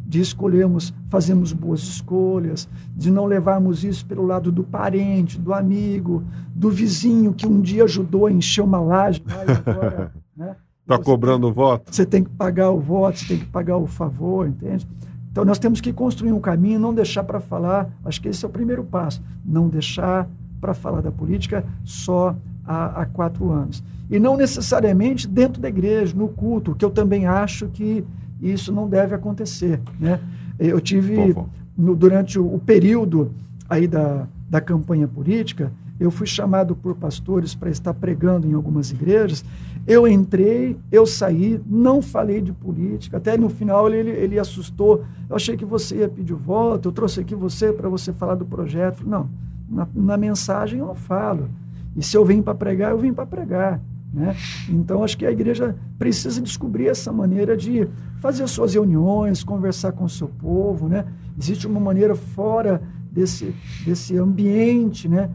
de escolhermos, fazermos boas escolhas, de não levarmos isso pelo lado do parente, do amigo, do vizinho que um dia ajudou a encher uma laje, agora. Né? Está cobrando o voto? Você tem que pagar o voto, você tem que pagar o favor, entende? Então nós temos que construir um caminho, não deixar para falar, acho que esse é o primeiro passo, não deixar para falar da política só há, há, quatro anos. E não necessariamente dentro da igreja, no culto, que eu também acho que isso não deve acontecer. Né? Eu tive, no, durante o, o período aí da, da campanha política, eu fui chamado por pastores para estar pregando em algumas igrejas. Eu entrei, eu saí, não falei de política. Até no final ele, ele assustou. Eu achei que você ia pedir voto, eu trouxe aqui você para você falar do projeto. Não, na, na, mensagem eu não falo. E se eu vim para pregar, eu vim para pregar. Né? Então, acho que a igreja precisa descobrir essa maneira de fazer suas reuniões, conversar com o seu povo. Né? Existe uma maneira fora desse, desse ambiente né?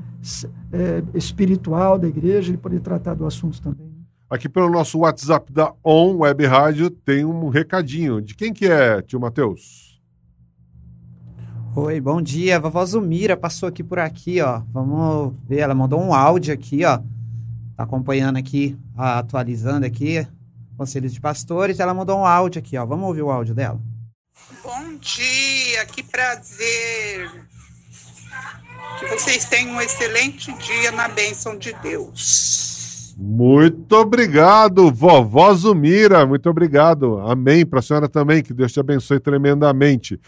é, espiritual da igreja, ele poder tratar do assunto também. Aqui pelo nosso WhatsApp da On Web Rádio tem um recadinho. De quem que é, tio Matheus? Oi, bom dia. vovó Zumira passou aqui por aqui, ó. Vamos ver, ela mandou um áudio aqui, ó. Tá acompanhando aqui, atualizando aqui, conselhos de pastores. Ela mandou um áudio aqui, ó. Vamos ouvir o áudio dela. Bom dia, que prazer que vocês tenham um excelente dia na bênção de Deus. Muito obrigado, vovó Zumira. Muito obrigado. Amém. Para a senhora também. Que Deus te abençoe tremendamente.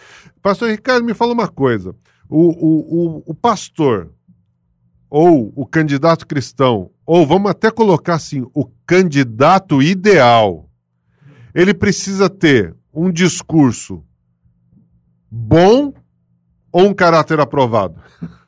Pastor Ricardo, me fala uma coisa. O, o, o, o pastor, ou o candidato cristão, ou vamos até colocar assim, o candidato ideal, ele precisa ter um discurso bom ou um caráter aprovado?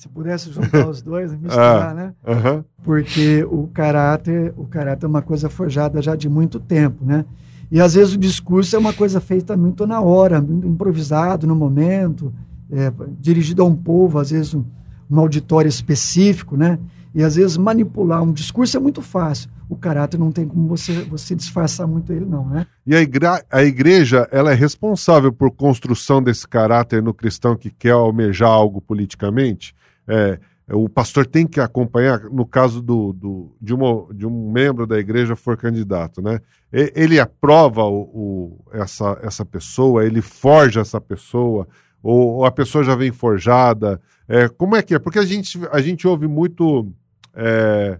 se pudesse juntar os dois, misturar, ah, né? Uh -huh. Porque o caráter, o caráter é uma coisa forjada já de muito tempo, né? E às vezes o discurso é uma coisa feita muito na hora, muito improvisado no momento, é, dirigido a um povo, às vezes um, um auditório específico, né? E às vezes manipular um discurso é muito fácil. O caráter não tem como você, você disfarçar muito ele, não, né? E a, igre a igreja, ela é responsável por construção desse caráter no cristão que quer almejar algo politicamente? É, o pastor tem que acompanhar, no caso do, do, de, uma, de um membro da igreja for candidato, né? Ele aprova o, o, essa, essa pessoa, ele forja essa pessoa, ou, ou a pessoa já vem forjada. É, como é que é? Porque a gente, a gente ouve muito, é,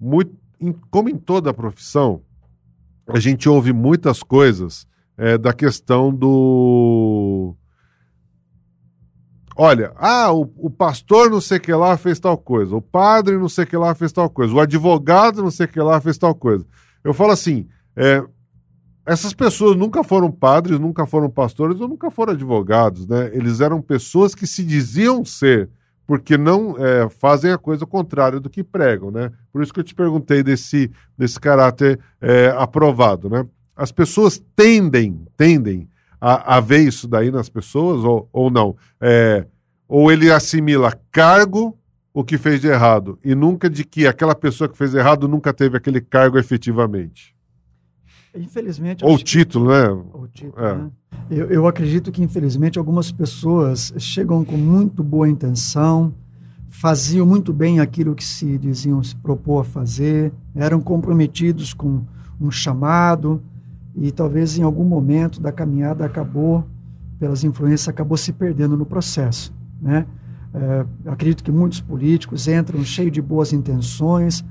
muito em, como em toda a profissão, a gente ouve muitas coisas é, da questão do Olha, ah, o, o, pastor não sei que lá fez tal coisa, o padre não sei que lá fez tal coisa, o advogado não sei que lá fez tal coisa. Eu falo assim, é, essas pessoas nunca foram padres, nunca foram pastores ou nunca foram advogados, né? Eles eram pessoas que se diziam ser, porque não é, fazem a coisa contrária do que pregam, né? Por isso que eu te perguntei desse, desse caráter é, aprovado, né? As pessoas tendem, tendem a, a ver isso daí nas pessoas ou, ou não? É, ou ele assimila cargo o que fez de errado e nunca de que aquela pessoa que fez errado nunca teve aquele cargo efetivamente? Infelizmente. Ou título, né? Ou título, é. né? Eu, eu acredito que, infelizmente, algumas pessoas chegam com muito boa intenção, faziam muito bem aquilo que se diziam se propor a fazer, eram comprometidos com um chamado, e talvez em algum momento da caminhada acabou, pelas influências, acabou se perdendo no processo. Né? É, acredito que muitos políticos entram cheios de boas intenções,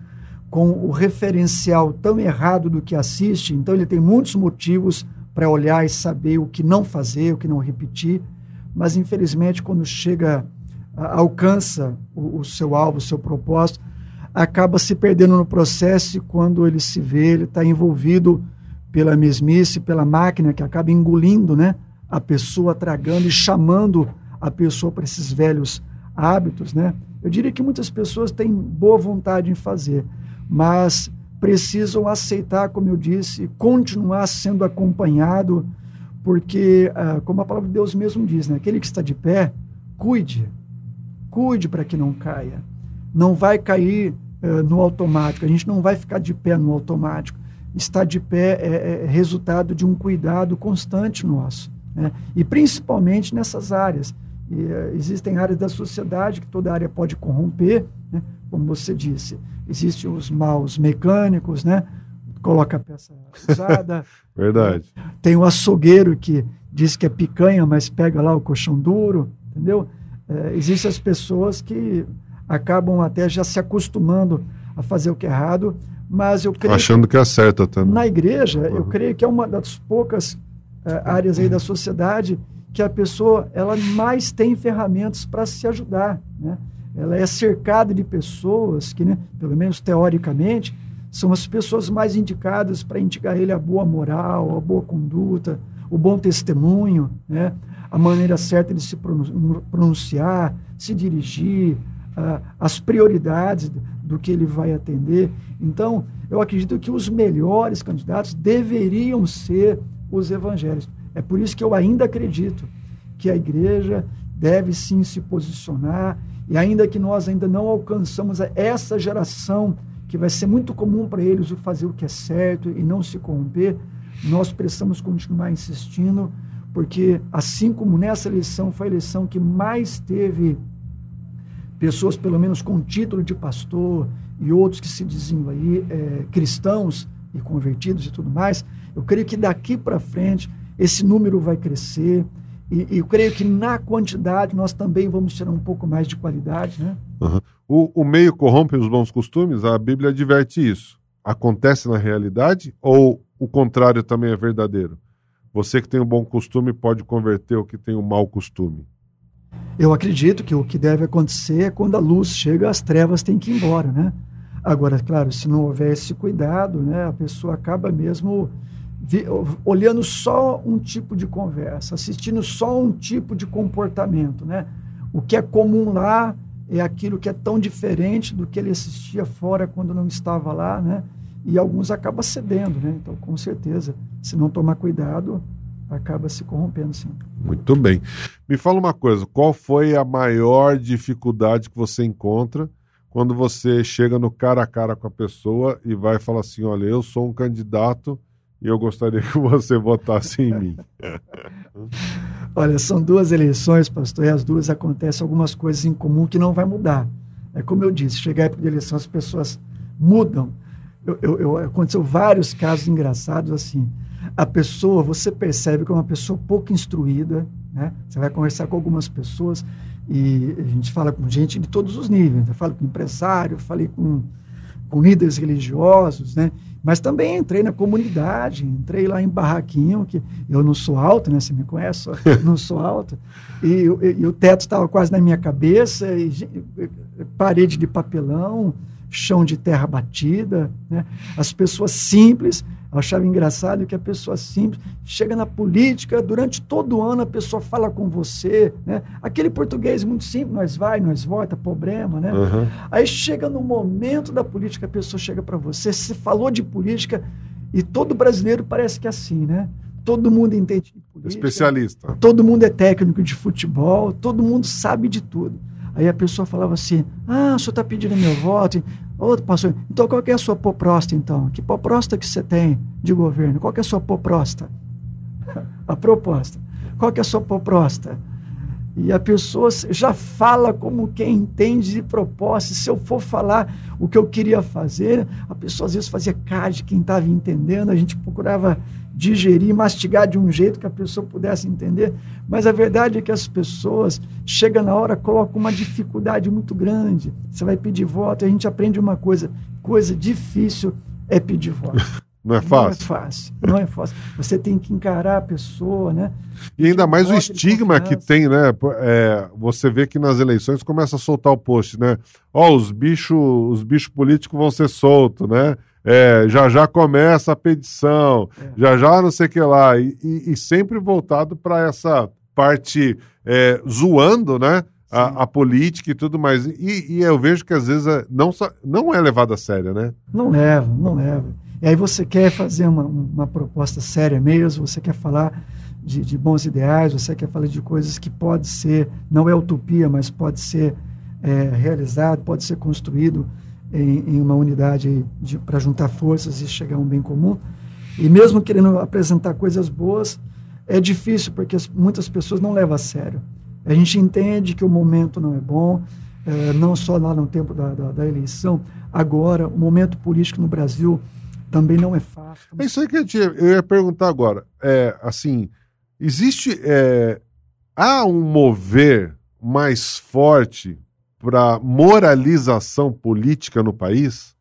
com o referencial tão errado do que assiste, então ele tem muitos motivos para olhar e saber o que não fazer, o que não repetir, mas infelizmente quando chega, alcança o, o seu alvo, o seu propósito, acaba se perdendo no processo e quando ele se vê, ele está envolvido pela mesmice, pela máquina que acaba engolindo né, a pessoa, tragando e chamando a pessoa para esses velhos hábitos. Né? Eu diria que muitas pessoas têm boa vontade em fazer, mas precisam aceitar, como eu disse, continuar sendo acompanhado, porque, ah, como a palavra de Deus mesmo diz, né, aquele que está de pé, cuide, cuide para que não caia. não vai cair uh, no automático, a gente não vai ficar de pé no automático. Estar de pé é, é resultado de um cuidado constante nosso, né? e principalmente nessas áreas. E, uh, existem áreas da sociedade que toda área pode corromper, né? como você disse. Existem os maus mecânicos, né? coloca a peça usada. Verdade. Tem o açougueiro que diz que é picanha, mas pega lá o colchão duro, entendeu? É, existem as pessoas que acabam até já se acostumando a fazer o que é errado, mas eu creio achando que, é certo também. Na igreja, uhum. eu creio que é uma das poucas uh, áreas aí da sociedade que a pessoa ela mais tem ferramentas para se ajudar, né? Ela é cercada de pessoas que, né, pelo menos teoricamente, são as pessoas mais indicadas para indicar ele a boa moral, a boa conduta, o bom testemunho, né? a maneira certa de se pronunciar, se dirigir, uh, as prioridades do que ele vai atender. Então, eu acredito que os melhores candidatos deveriam ser os evangélicos. É por isso que eu ainda acredito que a igreja deve sim se posicionar, e ainda que nós ainda não alcançamos essa geração que vai ser muito comum para eles o fazer o que é certo e não se corromper, nós precisamos continuar insistindo, porque assim como nessa eleição foi a eleição que mais teve pessoas, pelo menos com título de pastor, e outros que se diziam aí é, cristãos e convertidos e tudo mais, eu creio que daqui para frente esse número vai crescer. E, e, eu creio que na quantidade nós também vamos tirar um pouco mais de qualidade. Né? Uhum. O, o meio corrompe os bons costumes? A Bíblia adverte isso. Acontece na realidade ou o contrário também é verdadeiro? Você que tem um bom costume pode converter o que tem um mau costume. Eu acredito que o que deve acontecer é quando a luz chega, as trevas têm que ir embora, né? Agora, claro, se não houver esse cuidado, né, a pessoa acaba mesmo vi, olhando só um tipo de conversa, assistindo só um tipo de comportamento, né? O que é comum lá é aquilo que é tão diferente do que ele assistia fora quando não estava lá, né? E alguns acabam cedendo, né? Então, com certeza, se não tomar cuidado, acaba se corrompendo, sim. Muito bem. Me fala uma coisa, qual foi a maior dificuldade que você encontra quando você chega no cara a cara com a pessoa e vai falar assim, olha, eu sou um candidato e eu gostaria que você votasse em mim? olha, são duas eleições, pastor, e as duas acontecem algumas coisas em comum que não vai mudar. É como eu disse, chegar a época de eleição, as pessoas mudam. Eu, eu, eu, aconteceu vários casos engraçados assim a pessoa, você percebe que é uma pessoa pouco instruída, né? Você vai conversar com algumas pessoas e a gente fala com gente de todos os níveis. Eu falo com empresário, falei com, com líderes religiosos, né? Mas também entrei na comunidade, entrei lá em barraquinho, que eu não sou alto, né? Você me conhece, não sou alto. E, e, e o teto estava quase na minha cabeça, e, parede de papelão, chão de terra batida, né? As pessoas simples eu achava engraçado que a pessoa simples chega na política, durante todo o ano a pessoa fala com você, né? Aquele português muito simples, nós vai, nós volta, problema, né? Uhum. Aí chega no momento da política, a pessoa chega para você, se falou de política e todo brasileiro parece que é assim, né? Todo mundo entende de política. Especialista. Todo mundo é técnico de futebol, todo mundo sabe de tudo. Aí a pessoa falava assim: Ah, o senhor está pedindo meu voto. Outro pastor, então qual é a sua proposta então? Que proposta que você tem de governo? Qual é a sua proposta? a proposta. Qual é a sua proposta? E a pessoa já fala como quem entende de propósito. Se eu for falar o que eu queria fazer, a pessoa às vezes fazia cara de quem estava entendendo, a gente procurava digerir, mastigar de um jeito que a pessoa pudesse entender. Mas a verdade é que as pessoas, chega na hora, colocam uma dificuldade muito grande. Você vai pedir voto, a gente aprende uma coisa: coisa difícil é pedir voto. Não é fácil? Não é fácil. Não é fácil. Você tem que encarar a pessoa, né? E ainda mais o estigma que tem, né? É, você vê que nas eleições começa a soltar o post, né? Ó, oh, os bichos os bicho políticos vão ser soltos, né? É, já já começa a petição, é. já já não sei o que lá. E, e, e sempre voltado para essa parte é, zoando, né? A, a, política e tudo mais. E, e, eu vejo que às vezes é, não, não é levado a sério, né? Não leva, não leva. E aí você quer fazer uma, uma proposta séria mesmo, você quer falar de, de, bons ideais, você quer falar de coisas que pode ser, não é utopia, mas pode ser é, realizado, pode ser construído em, em uma unidade para juntar forças e chegar a um bem comum. E mesmo querendo apresentar coisas boas, é difícil porque as, muitas pessoas não levam a sério. A gente entende que o momento não é bom, é, não só lá no tempo da, da, da, eleição, agora, o momento político no Brasil também não é fácil. É isso aí que eu, tinha, eu ia perguntar agora. É, assim, existe. É, há um mover mais forte para moralização política no país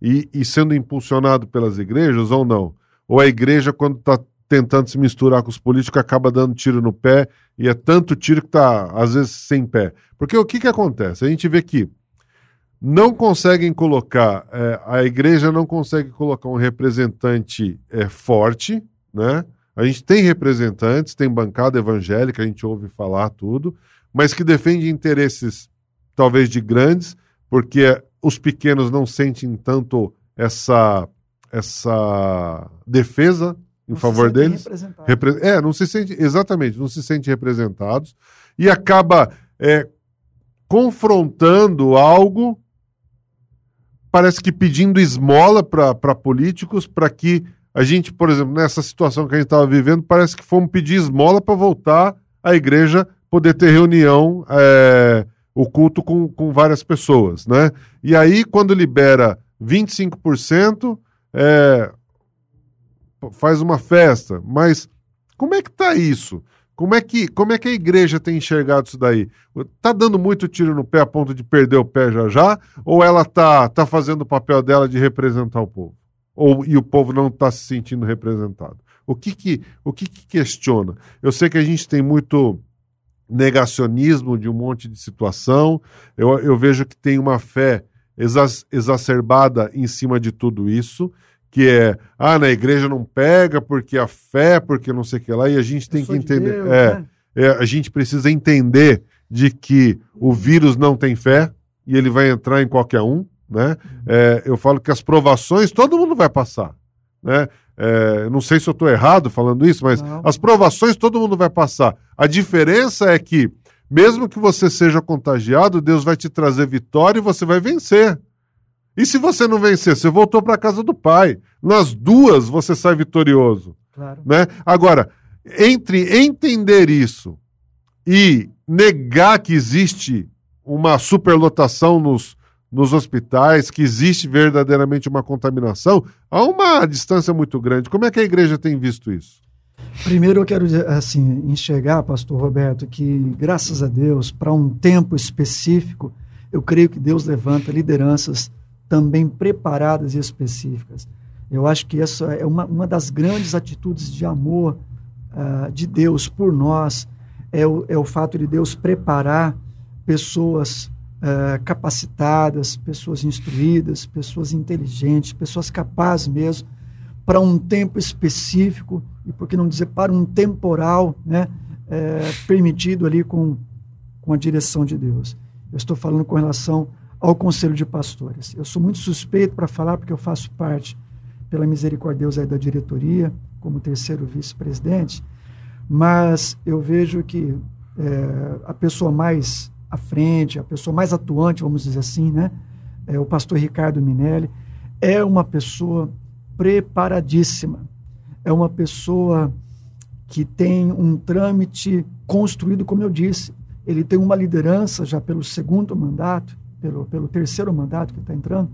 e, e, sendo impulsionado pelas igrejas ou não? Ou a igreja, quando está tentando se misturar com os políticos, acaba dando tiro no pé e é tanto tiro que está, às vezes, sem pé? Porque o que, que acontece? A gente vê que não conseguem colocar, é, a igreja não consegue colocar um representante é, forte, né? A gente tem representantes, tem bancada evangélica, a gente ouve falar tudo, mas que defende interesses talvez de grandes, porque os pequenos não sentem tanto essa essa defesa em não favor deles. Repre é, não se sente exatamente, não se sente representados e acaba é, confrontando algo, parece que pedindo esmola para políticos para que a gente, por exemplo, nessa situação que a gente estava vivendo, parece que fomos pedir esmola para voltar à igreja poder ter reunião é, o culto com, com várias pessoas, né? E aí, quando libera 25%, é, faz uma festa. Mas como é que tá isso? Como é que, como é que a igreja tem enxergado isso daí? Tá dando muito tiro no pé a ponto de perder o pé já já? Ou ela tá, tá fazendo o papel dela de representar o povo? Ou, e o povo não está se sentindo representado? O que que, o que que questiona? Eu sei que a gente tem muito negacionismo de um monte de situação. Eu, eu vejo que tem uma fé exacerbada em cima de tudo isso, que é, ah, na igreja não pega porque a fé, porque não sei o que lá, e a gente tem que entender. Deus, é, né? é, a gente precisa entender de que o vírus não tem fé e ele vai entrar em qualquer um. Né? Uhum. É, eu falo que as provações todo mundo vai passar. Né? É, não sei se eu estou errado falando isso, mas não. as provações todo mundo vai passar. A diferença é que, mesmo que você seja contagiado, Deus vai te trazer vitória e você vai vencer. E se você não vencer, você voltou para a casa do Pai. Nas duas você sai vitorioso. Claro. Né? Agora, entre entender isso e negar que existe uma superlotação nos, nos hospitais, que existe verdadeiramente uma contaminação, há uma distância muito grande. Como é que a igreja tem visto isso? Primeiro eu quero assim enxergar, pastor Roberto, que graças a Deus, para um tempo específico, eu creio que Deus levanta lideranças também preparadas e específicas. Eu acho que essa é uma, uma das grandes atitudes de amor uh, de Deus por nós, é o, é o fato de Deus preparar pessoas uh, capacitadas, pessoas instruídas, pessoas inteligentes, pessoas capazes mesmo, para um tempo específico, e por que não dizer para um temporal, né, é, permitido ali com, com a direção de Deus. Eu estou falando com relação ao Conselho de Pastores. Eu sou muito suspeito para falar, porque eu faço parte, pela misericórdia de Deus, aí da diretoria, como terceiro vice-presidente, mas eu vejo que é, a pessoa mais à frente, a pessoa mais atuante, vamos dizer assim, né? É o pastor Ricardo Minelli, é uma pessoa preparadíssima. É uma pessoa que tem um trâmite construído, como eu disse. Ele tem uma liderança já pelo segundo mandato, pelo, pelo terceiro mandato que está entrando.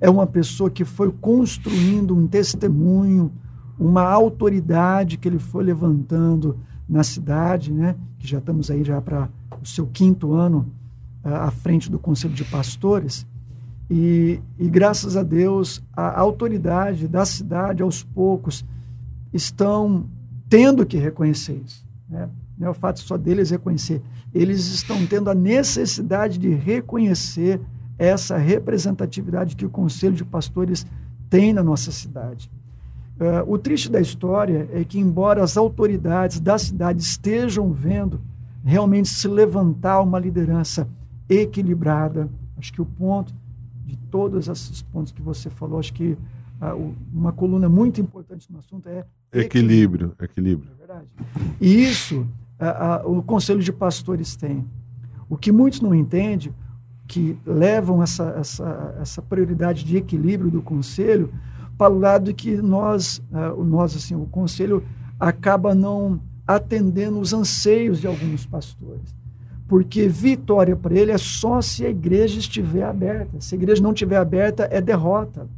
É uma pessoa que foi construindo um testemunho, uma autoridade que ele foi levantando na cidade, né? que já estamos aí já para o seu quinto ano uh, à frente do Conselho de Pastores, e, e, graças a Deus a autoridade da cidade, aos poucos, estão tendo que reconhecer isso. Né? Não é o fato só deles reconhecer, eles estão tendo a necessidade de reconhecer essa representatividade que o Conselho de Pastores tem na nossa cidade. Uh, o triste da história é que, embora as autoridades da cidade estejam vendo realmente se levantar uma liderança equilibrada, acho que o ponto de todos esses pontos que você falou, acho que uh, uma coluna muito importante no assunto é equilíbrio. Equilíbrio. equilíbrio. É. E isso uh, o Conselho de Pastores tem. O que muitos não entendem, que levam essa, essa, essa prioridade de equilíbrio do conselho para o lado que nós, uh, nós assim, o conselho acaba não atendendo os anseios de alguns pastores. Porque vitória para ele é só se a igreja estiver aberta. Se a igreja não estiver aberta, é derrota.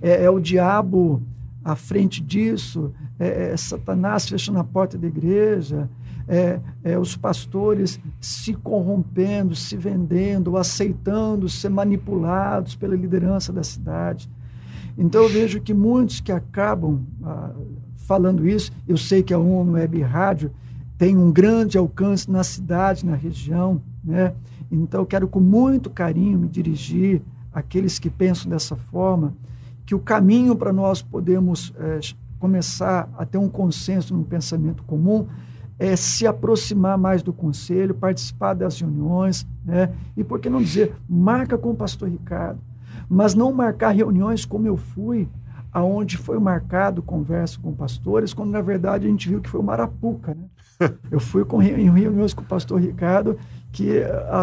É, é o diabo à frente disso, é, é Satanás fechando a porta da igreja, é, é, os pastores se corrompendo, se vendendo, aceitando ser manipulados pela liderança da cidade. Então eu vejo que muitos que acabam ah, falando isso, eu sei que a ONU Web Rádio tem um grande alcance na cidade, na região, né? Então eu quero com muito carinho me dirigir àqueles que pensam dessa forma, que o caminho para nós podermos é, começar a ter um consenso num pensamento comum é, se aproximar mais do conselho, participar das reuniões, né? e por que não dizer, marca com o pastor Ricardo, mas não marcar reuniões como eu fui, aonde foi marcado conversa com pastores, quando na verdade a gente viu que foi uma arapuca. Né? Eu fui com, em reuniões com o pastor Ricardo, que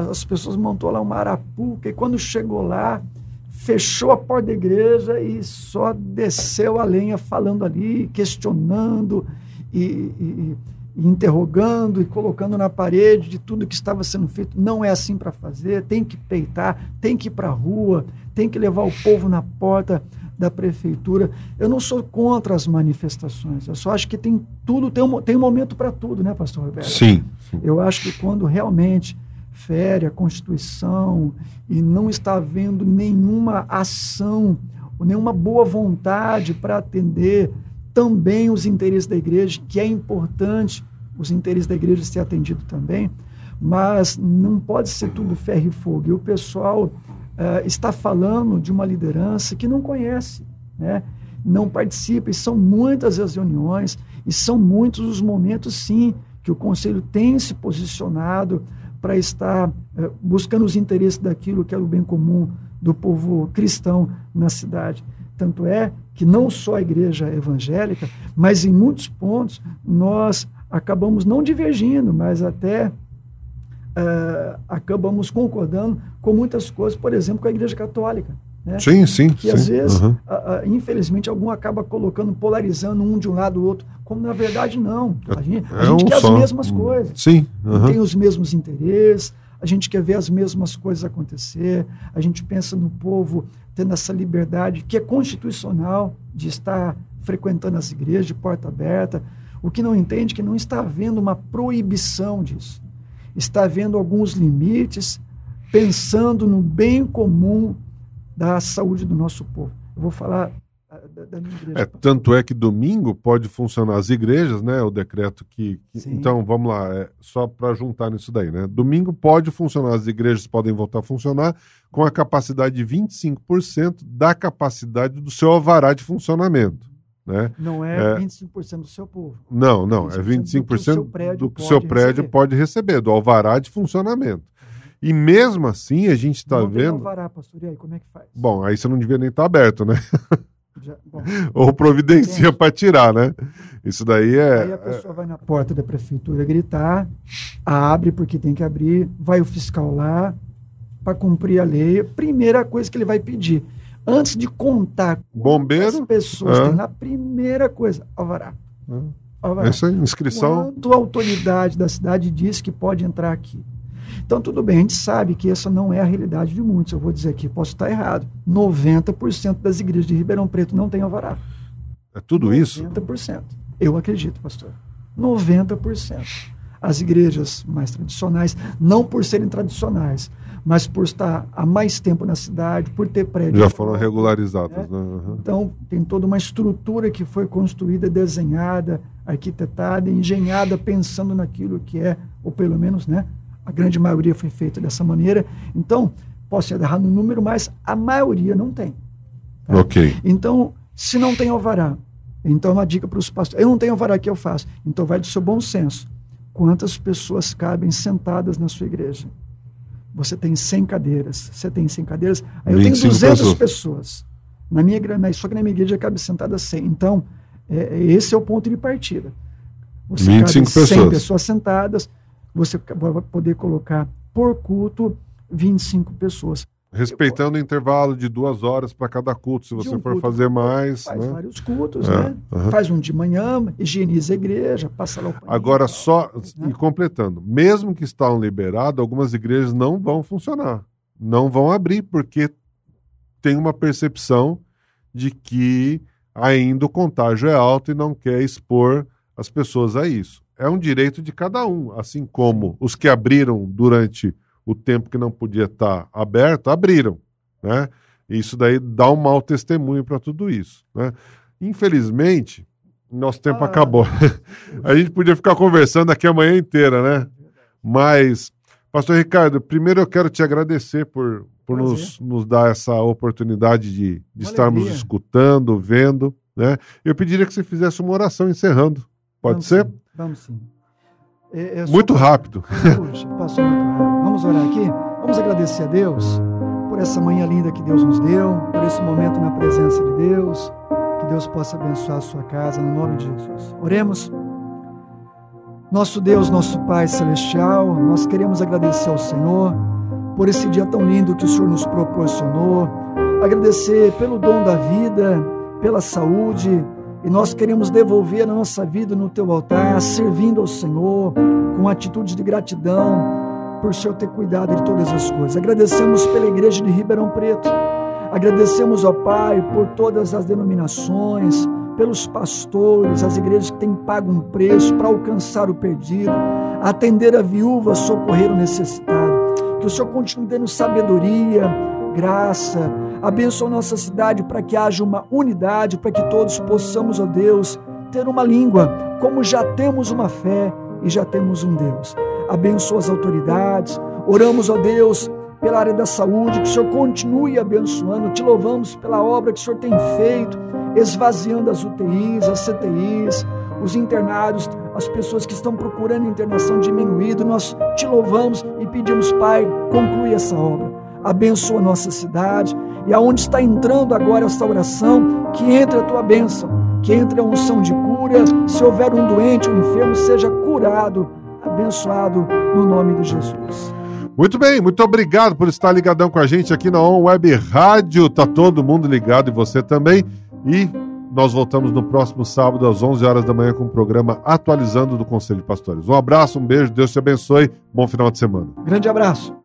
as pessoas montou lá uma arapuca, e quando chegou lá, fechou a porta da igreja e só desceu a lenha falando ali, questionando e, e interrogando e colocando na parede de tudo que estava sendo feito. Não é assim para fazer, tem que peitar, tem que ir para a rua, tem que levar o povo na porta da prefeitura. Eu não sou contra as manifestações, eu só acho que tem tudo, tem um, tem um momento para tudo, né, pastor Roberto? Sim, sim. Eu acho que quando realmente fere a Constituição e não está havendo nenhuma ação, nenhuma boa vontade para atender também os interesses da igreja, que é importante os interesses da igreja ser atendido também, mas não pode ser tudo ferro e fogo. E o pessoal uh, está falando de uma liderança que não conhece, né? não participa, e são muitas as reuniões, e são muitos os momentos, sim, que o conselho tem se posicionado para estar uh, buscando os interesses daquilo que é o bem comum do povo cristão na cidade. Tanto é que não só a igreja evangélica, mas em muitos pontos nós acabamos não divergindo, mas até uh, acabamos concordando com muitas coisas, por exemplo, com a igreja católica. Né? Sim, sim. Que sim. às vezes, uhum. uh, uh, infelizmente, algum acaba colocando, polarizando um de um lado do outro, como na verdade não. A gente, a é gente um quer só. as mesmas coisas. Sim. Uhum. Tem os mesmos interesses, a gente quer ver as mesmas coisas acontecer, a gente pensa no povo tendo essa liberdade que é constitucional de estar frequentando as igrejas de porta aberta. O que não entende é que não está havendo uma proibição disso. Está havendo alguns limites, pensando no bem comum da saúde do nosso povo. Eu vou falar da, da minha igreja. É, tanto é que domingo pode funcionar as igrejas, né? O decreto que. que então, vamos lá, é, só para juntar nisso daí, né? Domingo pode funcionar, as igrejas podem voltar a funcionar com a capacidade de 25% da capacidade do seu alvará de funcionamento. Né? Não é, é 25% do seu povo. Não, não, 25% é 25% do que o seu prédio, do que seu prédio receber. pode receber, do alvará de funcionamento. E mesmo assim, a gente está vendo. Alvará, pastor, e aí, como é que faz? Bom, aí você não devia nem estar tá aberto, né? Já, Ou providencia para tirar, né? Isso daí é. Aí a pessoa vai na porta da prefeitura gritar, abre porque tem que abrir, vai o fiscal lá para cumprir a lei. Primeira coisa que ele vai pedir, antes de contar bombeiro as pessoas, é. na primeira coisa, alvará. É. alvará. Essa inscrição. Quanto a autoridade da cidade diz que pode entrar aqui? Então, tudo bem, a gente sabe que essa não é a realidade de muitos. Eu vou dizer aqui, posso estar errado. 90% das igrejas de Ribeirão Preto não têm alvará. É tudo 90%. isso? 90%. Eu acredito, pastor. 90%. As igrejas mais tradicionais, não por serem tradicionais, mas por estar há mais tempo na cidade, por ter prédios. Já foram regularizadas. Né? Né? Uhum. Então, tem toda uma estrutura que foi construída, desenhada, arquitetada, engenhada, pensando naquilo que é, ou pelo menos, né, a grande maioria foi feita dessa maneira. Então, posso errar no número, mas a maioria não tem. Tá? Ok. Então, se não tem alvará, então uma dica para os pastores. Eu não tenho alvará, que eu faço? Então vai do seu bom senso. Quantas pessoas cabem sentadas na sua igreja? Você tem 100 cadeiras. Você tem 100 cadeiras. Aí eu tenho 200 pessoas. pessoas. Na minha, só que na minha igreja cabe sentada 100. Então, é, esse é o ponto de partida. Você 25 cabe 100 pessoas. pessoas sentadas você vai poder colocar por culto, 25 pessoas. Respeitando o intervalo de duas horas para cada culto, se você um for culto fazer mais. Faz né? vários cultos, É, né? aham. Faz um de manhã, higieniza a igreja, passa lá o paninho. Agora, só Né? e completando, mesmo que estão liberados, algumas igrejas não vão funcionar, não vão abrir, porque tem uma percepção de que ainda o contágio é alto e não quer expor as pessoas a isso. É um direito de cada um, assim como os que abriram durante o tempo que não podia estar aberto, abriram, né? Isso daí dá um mau testemunho para tudo isso, né? Infelizmente, nosso tempo Ah. acabou. A gente podia ficar conversando aqui a manhã inteira, né? Mas, Pastor Ricardo, primeiro eu quero te agradecer por, por nos, nos dar essa oportunidade de, de estarmos alegria. escutando, vendo, né? Eu pediria que você fizesse uma oração encerrando. Pode Vamos ser? sim, vamos sim. É- é Muito rápido. Puxa, passou muito rápido. Vamos orar aqui? Vamos agradecer a Deus por essa manhã linda que Deus nos deu, por esse momento na presença de Deus. Que Deus possa abençoar a sua casa, no nome de Jesus. Oremos. Nosso Deus, nosso Pai Celestial, nós queremos agradecer ao Senhor por esse dia tão lindo que o Senhor nos proporcionou, agradecer pelo dom da vida, pela saúde, e nós queremos devolver a nossa vida no teu altar, servindo ao Senhor, com atitude de gratidão por o Senhor ter cuidado de todas as coisas. Agradecemos pela igreja de Ribeirão Preto, agradecemos ao Pai por todas as denominações, pelos pastores, as igrejas que têm pago um preço para alcançar o perdido, atender a viúva, socorrer o necessitado. Que o Senhor continue dando sabedoria, graça, abençoe nossa cidade para que haja uma unidade, para que todos possamos, ó Deus, ter uma língua, como já temos uma fé e já temos um Deus. Abençoa as autoridades, oramos, ó Deus, pela área da saúde, que o Senhor continue abençoando, te louvamos pela obra que o Senhor tem feito, esvaziando as UTIs, as CTIs, os internados, as pessoas que estão procurando internação diminuído, nós te louvamos e pedimos, Pai, conclui essa obra. Abençoa nossa cidade e aonde está entrando agora essa oração, que entre a tua bênção, que entre a unção de cura. Se houver um doente, um enfermo, seja curado, abençoado no nome de Jesus. Muito bem, muito obrigado por estar ligadão com a gente aqui na On Web Rádio. Tá todo mundo ligado e você também. E nós voltamos no próximo sábado às 11 horas da manhã com o programa Atualizando do Conselho de Pastores. Um abraço, um beijo, Deus te abençoe. Bom final de semana. Grande abraço.